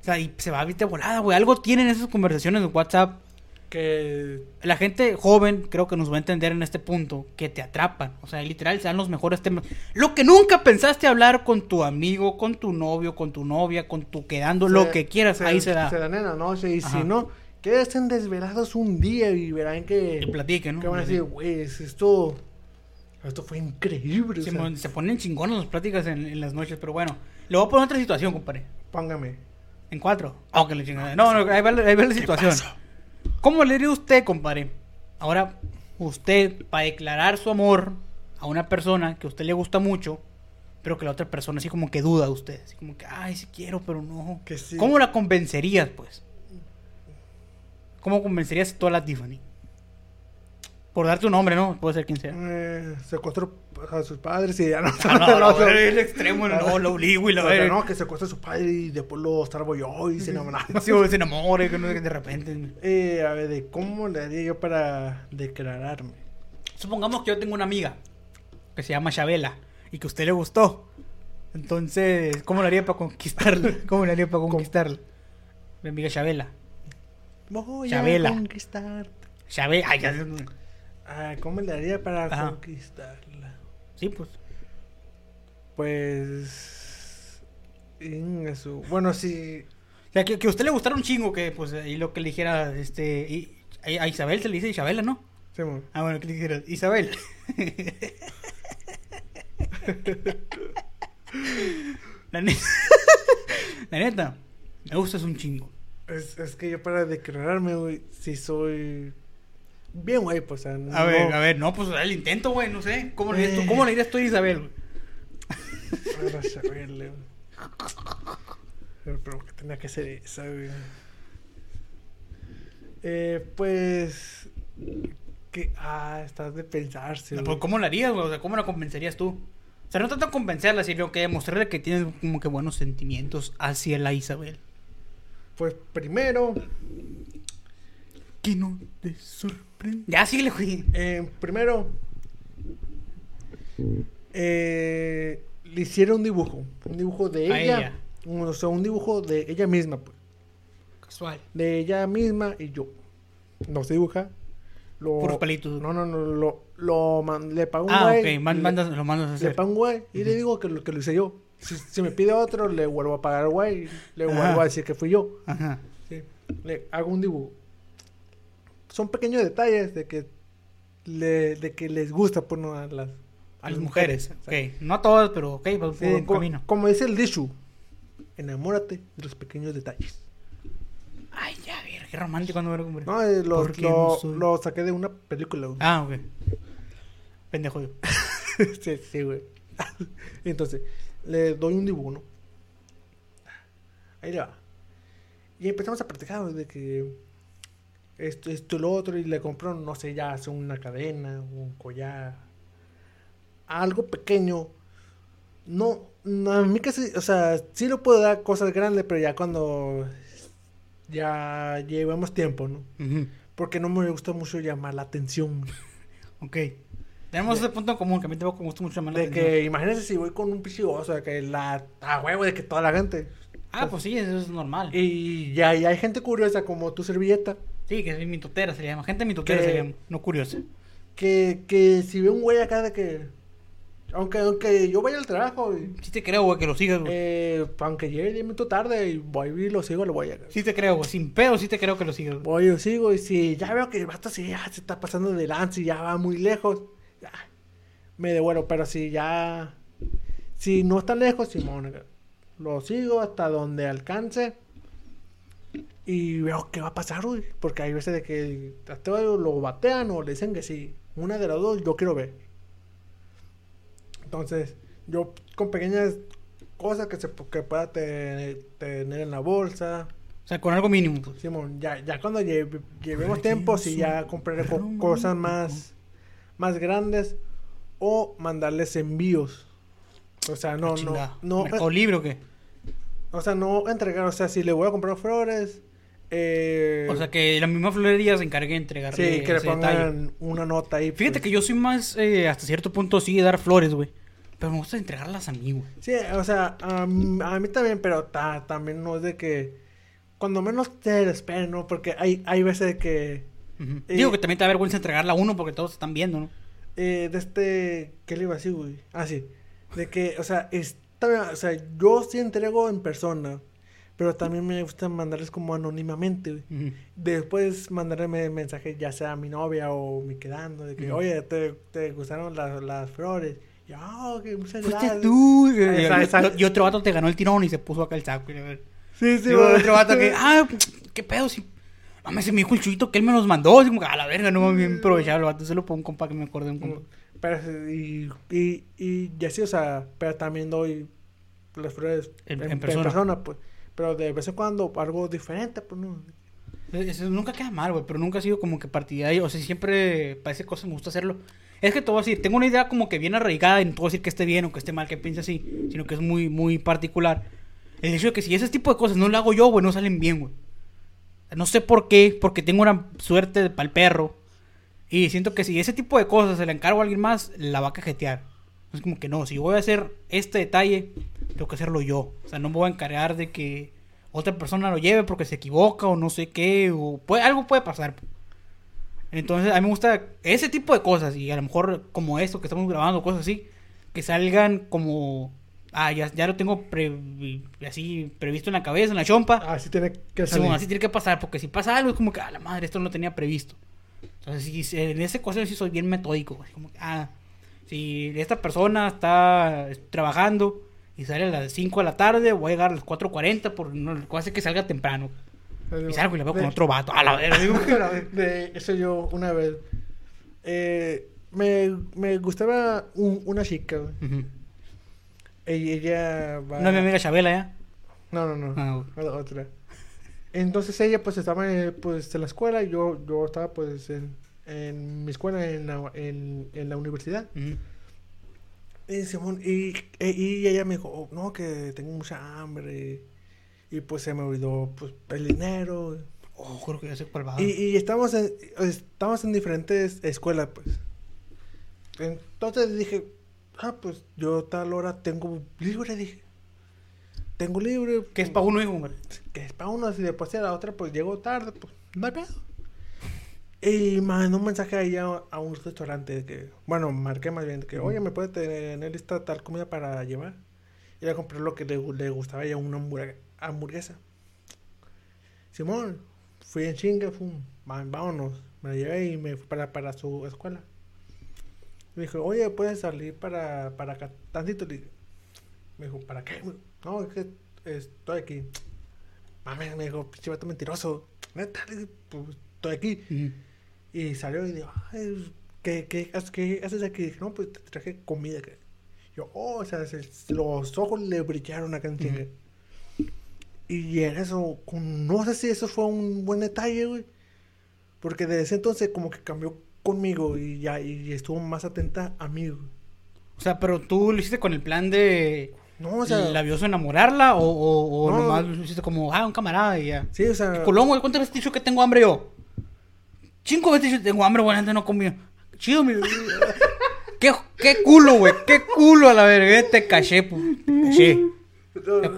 O sea, y se va a de volada, güey. Algo tienen esas conversaciones de WhatsApp. Que La gente joven creo que nos va a entender en este punto que te atrapan. O sea, literal, sean los mejores temas. Lo que nunca pensaste hablar con tu amigo, con tu novio, con tu novia, con tu quedando, lo que quieras, ahí se da. Se dan en la noche y Ajá. si no, quédense desvelados un día y verán que... Que platiquen, ¿no? que van a decir, güey, esto... Esto fue increíble. o sea, se ponen chingonas las pláticas en, en las noches, pero bueno. Le voy a poner otra situación, compadre. póngame. En cuatro. Ah, le chingada. No, no, ahí va, ahí va la situación. ¿Cómo le diría usted, compadre? Ahora, usted, para declarar su amor a una persona que a usted le gusta mucho, pero que la otra persona así como que duda de usted. Así como que, ay, sí quiero, pero no. Que sí. ¿Cómo la convencerías, pues? ¿Cómo convencerías tú a la Tiffany? Por darte un nombre, ¿no? Puede ser quien sea. Eh, secuestró a sus padres y ya no. Ah, no, no, no, el extremo, no, lo obligo y lo Pero no, que secuestra a su padre y después lo salvo yo y se enamora. Sí, se enamore, que no de repente. Eh, a ver, de cómo le haría yo para declararme. Supongamos que yo tengo una amiga que se llama Chabela y que a usted le gustó. Entonces, ¿cómo le haría para conquistarla? ¿Cómo le haría para conquistarla? Mi amiga Chabela. Voy Chabela. a conquistarte. Chabela, ay, ya. Ah, ¿Cómo le haría para Ajá. conquistarla? Sí, pues. Pues. Bueno, sí. O sea, que, que a usted le gustara un chingo, que pues ahí lo que le dijera, este. y- a Isabel se le dice Isabela, ¿no? Ah, bueno, que le dijera, Isabel. La neta. La neta. Me gustas un chingo. Es, es que yo para declararme, güey, si soy. Bien, güey, pues. O sea, A ver, a ver, no, pues el intento, güey, no sé. ¿Cómo le, Eh. ¿Cómo le dirías tú a Isabel, güey? Para saberle, güey. Pero, pero que tenía que ser esa, güey. Eh, pues. Que. Ah, estás de pensarse, No, pues, ¿Cómo la harías, güey? O sea, ¿cómo la convencerías tú? O sea, no tanto convencerla, sino que demostrarle que tienes como que buenos sentimientos hacia la Isabel. Pues primero. Que no te sorprende. Ya, síguele, güey. Eh, primero. Eh, le hiciera un dibujo. Un dibujo de ella. o sea, un dibujo de ella misma, pues. Casual. De ella misma y yo. No se dibuja. Lo, Puros palitos. No, no, no. Lo, lo man- le pago un Ah, güey. ok, man- le- mandas, lo mandas a Le hacer. pago un güey y le digo que lo, que lo hice yo. Si, si me pide otro, le vuelvo a pagar güey. Le Ajá. vuelvo a decir que fui yo. Ajá. Sí. Le hago un dibujo. Son pequeños detalles de que le, de que les gusta pues, no, a las, A las mujeres. o sea, Ok. No a todas, pero ok, por sí, un co- camino. como dice el Dishu, enamórate de los pequeños detalles. Ay, ya, ver, qué romántico no. No, eh, lo, lo- no lo saqué de una película. güey. Ah, ok. Pendejo yo. sí, sí, güey. Entonces, le doy un dibujo. Ahí le va. Y empezamos a practicar de que esto, esto lo otro, y le compró, no sé, ya hace una cadena, un collar, algo pequeño. No, no, a mí casi, o sea, sí lo puedo dar cosas grandes, pero ya cuando ya llevamos tiempo, ¿no? Porque no me gusta mucho llamar la atención. Ok. Tenemos ese punto en común, que a mí tampoco me gusta mucho la De atención. que, imagínense si voy con un pichigoso, de que la, a huevo, de que toda la gente. Ah, pues sí, eso es normal. Y ya, hay gente curiosa como tu servilleta, Sí, que es mitotera se llama. Gente mitotera Que- se llama, no curiosa. que, que si ve un güey acá de que, aunque, aunque yo vaya al trabajo, y, Sí te creo, güey, que lo sigas, güey. eh, aunque llegue 10 minutos tarde y voy y lo sigo, lo voy a... Sí te creo, güey. Sin pedo, sí te creo que lo sigas. Voy y lo sigo y si ya veo que el vato sí, ya se está pasando de lance y ya va muy lejos, ya, me devuelvo, pero si ya, si no está lejos, Simón, lo sigo hasta donde alcance y veo qué va a pasar, güey, porque hay veces de que hasta lo batean o le dicen que sí, una de las dos yo quiero ver. Entonces, yo con pequeñas cosas que se que pueda te- tener en la bolsa, O sea, con algo mínimo, pues. Simón, ya, ya cuando lle- llevemos tiempo, si ya compraré co- cosas más, más grandes o mandarles envíos. O sea, no, no, Chingada. no, ¿O eh, libro o qué? o sea, no entregar, o sea, si le voy a comprar flores, eh, O sea, que la misma florería se encargue de entregarle sí, que le detalle. pongan una nota ahí. Fíjate pues. que yo soy más, eh, hasta cierto punto, sí, de dar flores, güey. Pero me gusta entregarlas a mí, güey. Sí, o sea, a, a mí también, pero ta- también no es de que, cuando menos te esperen, ¿no? Porque hay, hay veces de que, Ujú. Eh, Digo que también te da vergüenza entregarla a uno porque todos están viendo, ¿no? eh, de este, ¿qué le iba a decir, güey? Ah, sí, de que, o sea, está, o sea, yo sí entrego en persona, pero también me gusta mandarles como anónimamente, güey. Después mandarme mensajes ya sea a mi novia o mi quedando, de que, oye, ¿te, te gustaron las, las flores? Y, ah, ok, muchas Fuiste gracias. tú. Ah, Y- esa- y- esa- Y otro vato te ganó el tirón y se puso acá el saco. y a ver. Sí, sí, otro vato que, ah, qué pedo, si. Mames, se me dijo el chuito que él me los mandó. Así como a la verga, no bien aprovechado el vato. Se lo pongo un compa que me acordé un compa. Pero, y, y, y, y así, o sea, pero también doy las flores En- en persona. pues. Pero de vez en cuando algo diferente, pues no. Eso nunca queda mal, güey, pero nunca ha sido como que partidario. O sea, siempre parece cosas me gusta hacerlo. Es que te voy a decir, tengo una idea como que bien arraigada y no a decir que esté bien o que esté mal, que piense así, sino que es muy, muy particular. El hecho de que si ese tipo de cosas no lo hago yo, güey, no salen bien, güey. No sé por qué, porque tengo una suerte para el perro. Y siento que si ese tipo de cosas se le encargo a alguien más, la va a cajetear. Es como que no, si voy a hacer este detalle, tengo que hacerlo yo. O sea, no me voy a encargar de que otra persona lo lleve porque se equivoca o no sé qué, o puede, algo puede pasar. Entonces, a mí me gusta ese tipo de cosas y a lo mejor como esto que estamos grabando, cosas así, que salgan como, ah, ya, ya lo tengo así previsto en la cabeza, en la chompa. Así tiene que salir. así tiene que pasar, porque si pasa algo es como que, ah, la madre, esto no lo tenía previsto. Entonces, en ese cosa sí soy bien metódico, como que, ah, si esta persona está trabajando y sale a las 5 de la tarde, voy a llegar a las 4.40 por no hace que salga temprano. Y salgo y la veo con otro vato. A la verga. de eso yo una vez. Eh, me, me gustaba una chica, güey. Ella va... ¿No mi amiga Chabela ya? No, no, no. Ah, otra. Entonces ella pues estaba pues, en la escuela y yo, yo estaba pues en, en mi escuela en la, en, en la universidad. Y, Simón, y, e, y, ella me dijo, oh, no, que tengo mucha hambre. Y pues se me olvidó pues, el dinero. Oh, creo que ya sé cuál va. Y, y estamos, en, estamos en diferentes escuelas, pues. Entonces dije, ah, pues yo tal hora tengo libre, dije. Tengo libre. Que es para uno, hijo, Que es para uno, si después a la otra, pues llego tarde, pues no hay pedo. Y mandó un mensaje ahí a, a, un restaurante que, bueno, marqué más bien que, oye, ¿me puede tener lista tal comida para llevar? Y le compré lo que le, le gustaba ya una hamburguesa. Simón, fui en chinga, fum, vámonos. Me la llevé y me fui para, para su escuela. Me dijo, oye, ¿puedes salir para, para acá tantito? Me dijo, ¿para qué? No, es que estoy aquí. Mami, me dijo, pinche vato mentiroso. Neta, pues estoy aquí. Y salió y dijo, ¿qué, qué, qué haces aquí? dije, no, pues te traje comida. Yo, oh, o sea, los ojos le brillaron acá en Y en eso, no sé si eso fue un buen detalle, güey. Porque desde ese entonces como que cambió conmigo y ya y estuvo más atenta a mí. Güey. O sea, pero tú lo hiciste con el plan de... No, o sea... ¿La vio enamorarla o, o, o nomás lo hiciste como, ah, un camarada y ya? Sí, o sea... Güey, ¿cuántas veces te dicho que tengo hambre yo? Cinco veces tengo hambre, güey, antes no comí. Chido, mi. ¿Qué, qué culo, güey. Qué culo a la verga. Te caché, pues. Caché.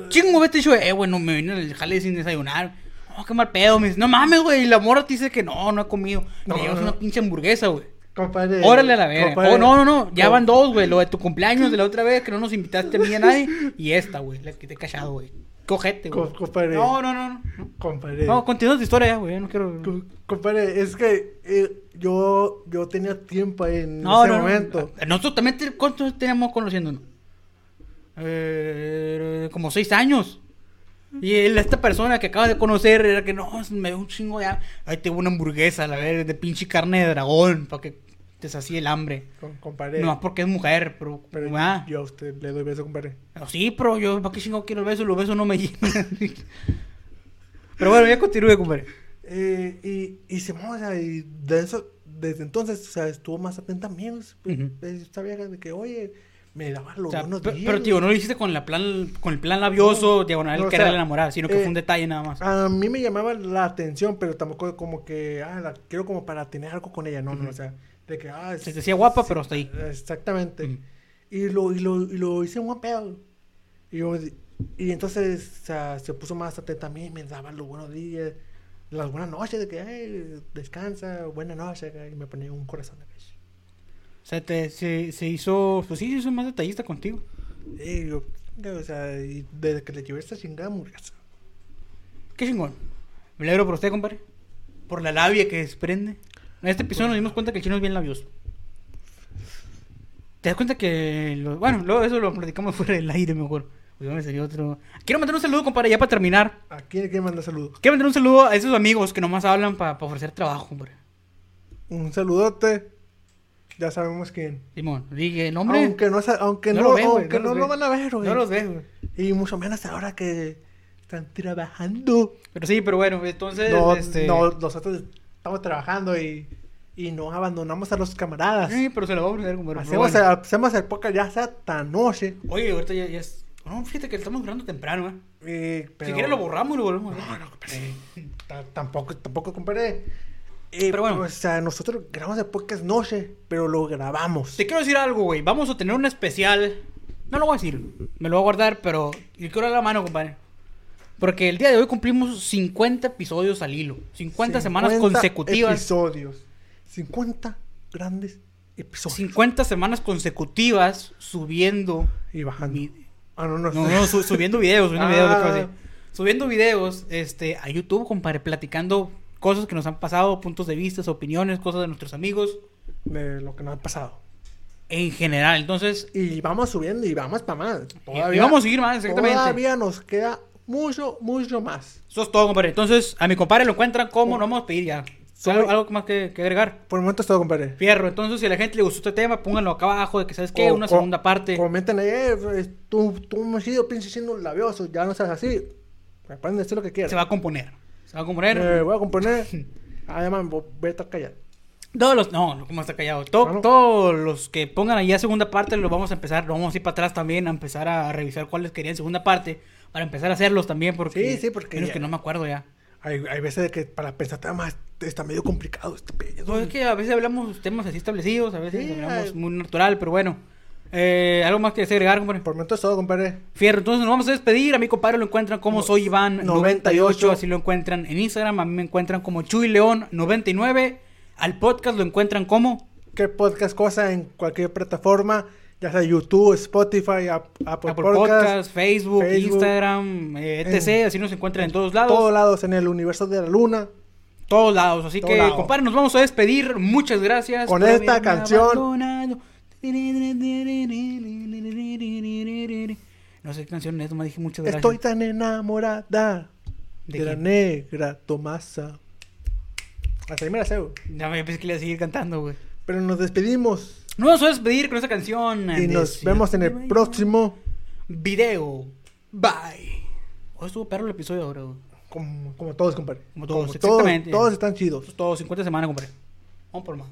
Chingo veces dicho, eh, güey, no me vine al jale sin desayunar. Oh, qué mal pedo. Me dice, no mames, güey. Y la mora te dice que no, no ha comido. No, Me llevas una pinche hamburguesa, güey. Compadre. Órale a la verga. Oh, no, no, no. Ya van dos, güey. Lo de tu cumpleaños de la otra vez que no nos invitaste a mí a nadie. Y esta, güey. La que te he callado, güey. Cojete, güey. compadre. No, no, no. no. Compadre. No, continúa tu historia, güey. No quiero. compadre, es que eh, yo, yo tenía tiempo en ese momento. Nosotros también, ¿cuántos teníamos conociéndonos? Eh, como seis años. Y esta persona que acabas de conocer era que no, me dio un chingo ya. Ahí tengo una hamburguesa, la ver, de pinche carne de dragón, para que te sacie el hambre. Con, compadre. No, porque es mujer, pero. pero ah. Yo a usted le doy beso, compadre. sí, pero yo, ¿para qué chingo quiero el beso? Los besos no me llenan. pero bueno, ya continúe, compadre. Eh, y, y se moja, y de eso, desde entonces, o sea, estuvo más atenta a mí. Pues, Esta vieja de que, oye, me daba los buenos días. Pero, tío, no lo hiciste con, la plan, con el plan labioso, no, diagonal, no, querer enamorar, sino que fue un eh, detalle nada más. A mí me llamaba la atención, pero tampoco como que, ah, la quiero como para tener algo con ella, no, no, o sea de que, ah, se decía guapa, pero hasta ahí. Exactamente. y, lo, y, lo, y lo hice un pedo. Y, yo, y entonces o sea, se puso más atenta a mí, me daba los buenos días, las buenas noches, de que, ay, descansa, buena noche, y me ponía un corazón de vez. O sea, te, se, se hizo, pues sí, se hizo más detallista contigo. Y yo, o sea, y desde que le llevé esta chingada hamburguesa. Qué chingón. Me alegro por usted, compadre. Por la labia que desprende. En este episodio nos dimos cuenta que el chino es bien labioso. ¿Te das cuenta que... Bueno, luego eso lo platicamos fuera del aire mejor. Pues me otro... Quiero mandar un saludo, compadre, ya para terminar. ¿A quién quiere mandar saludos? Quiero mandar un saludo a esos amigos que nomás hablan para ofrecer trabajo, compadre. Un saludote. Ya sabemos quién. Simón, dije nombre. Aunque no, aunque no, lo, aunque no, lo, van a ver, güey. No los ves, güey. Y mucho menos ahora que están trabajando. Pero sí, pero bueno, entonces. No, este... no, nosotros estamos trabajando y, y no abandonamos a los camaradas. Sí, pero se lo vamos a poner como. Hacemos, el, hacemos el podcast ya hasta noche. Oye, ahorita ya, ya es. No, fíjate que estamos grabando temprano, ¿eh? Eh, pero- Si quieres lo borramos y lo volvemos a ver. No, no, compadre. Ta- Tampoco, tampoco, compadre. Eh, Pero bueno. O sea, nosotros grabamos el podcast noche, pero lo grabamos. Te quiero decir algo, güey. Vamos a tener un especial. No lo voy a decir. Me lo voy a guardar, pero. Y quiero dar la mano, compadre. Porque el día de hoy cumplimos 50 episodios al hilo. 50, semanas 50 consecutivas. Episodios. 50 grandes episodios. 50 semanas consecutivas subiendo. Y bajando. mi- Ah, no, no. No, no, su- subiendo videos, subiendo Ah. videos. Subiendo videos este, a YouTube, compadre, platicando cosas que nos han pasado, puntos de vista, opiniones, cosas de nuestros amigos De lo que nos ha pasado. en general. Entonces, Y vamos subiendo y vamos para más. y vamos a seguir más, exactamente. Todavía nos queda mucho, mucho más. Eso es todo, compadre. Entonces, a mi compadre lo encuentran como, no vamos a pedir ya. Soy- ¿Algo, más que, que agregar? Por el momento es todo, compadre. Fierro. Entonces, si a la gente le gustó este tema, pónganlo acá abajo de que, ¿sabes qué? O- Una co- segunda parte. Comenten ahí, eh, tú, tú me has sido pinche siendo labioso, ya no seas así. Me pueden decir lo que quieran. Se va a componer. Se va a componer. Me voy a componer. Además, voy a estar callado. Todos los. No, no, ¿cómo está callado? To- Ah, no. Todos los que pongan allá segunda parte, los vamos a empezar. Lo vamos a ir para atrás también, a empezar a revisar cuáles querían segunda parte. Para empezar a hacerlos también, porque. Sí, sí, porque menos ya- que no me acuerdo ya. Hay, hay veces que para pensar temas está medio complicado este pedo. Pues es que a veces hablamos temas así establecidos, a veces Sí, hablamos ay. muy natural, pero bueno. Eh, ¿Algo más que agregar, compadre? Por el momento es todo, compadre. Fierro, entonces nos vamos a despedir. A mi compadre lo encuentran como No- soy Iván 98. 98, así lo encuentran en Instagram. A mí me encuentran como Chuy León 99. Al podcast lo encuentran como ¿Qué podcast cosa en cualquier plataforma? Ya sea YouTube, Spotify, Ap- Apple, Apple Podcast, Podcast, Facebook, Facebook, Instagram, eh, etc. Así nos encuentran en todos lados. todos lados en el universo de la luna. Todos lados. Así que, compadre, nos vamos a despedir. Muchas gracias. Con esta canción. abandonado. No sé qué canción es, me dije muchas gracias. Estoy tan enamorada ¿De de, la quién? negra Tomasa. Hasta ahí me la sé, güey. Ya me pensé que le iba a seguir cantando, güey. Pero nos despedimos Nos vamos a despedir con esta canción. y nos vemos en el próximo. video. Bye. Hoy estuvo perro el episodio ahora, güey. Como, como todos, compadre. Como todos, todos, exactamente. todos están chidos. Eso es todo, 50 semanas, compadre. Vamos por más.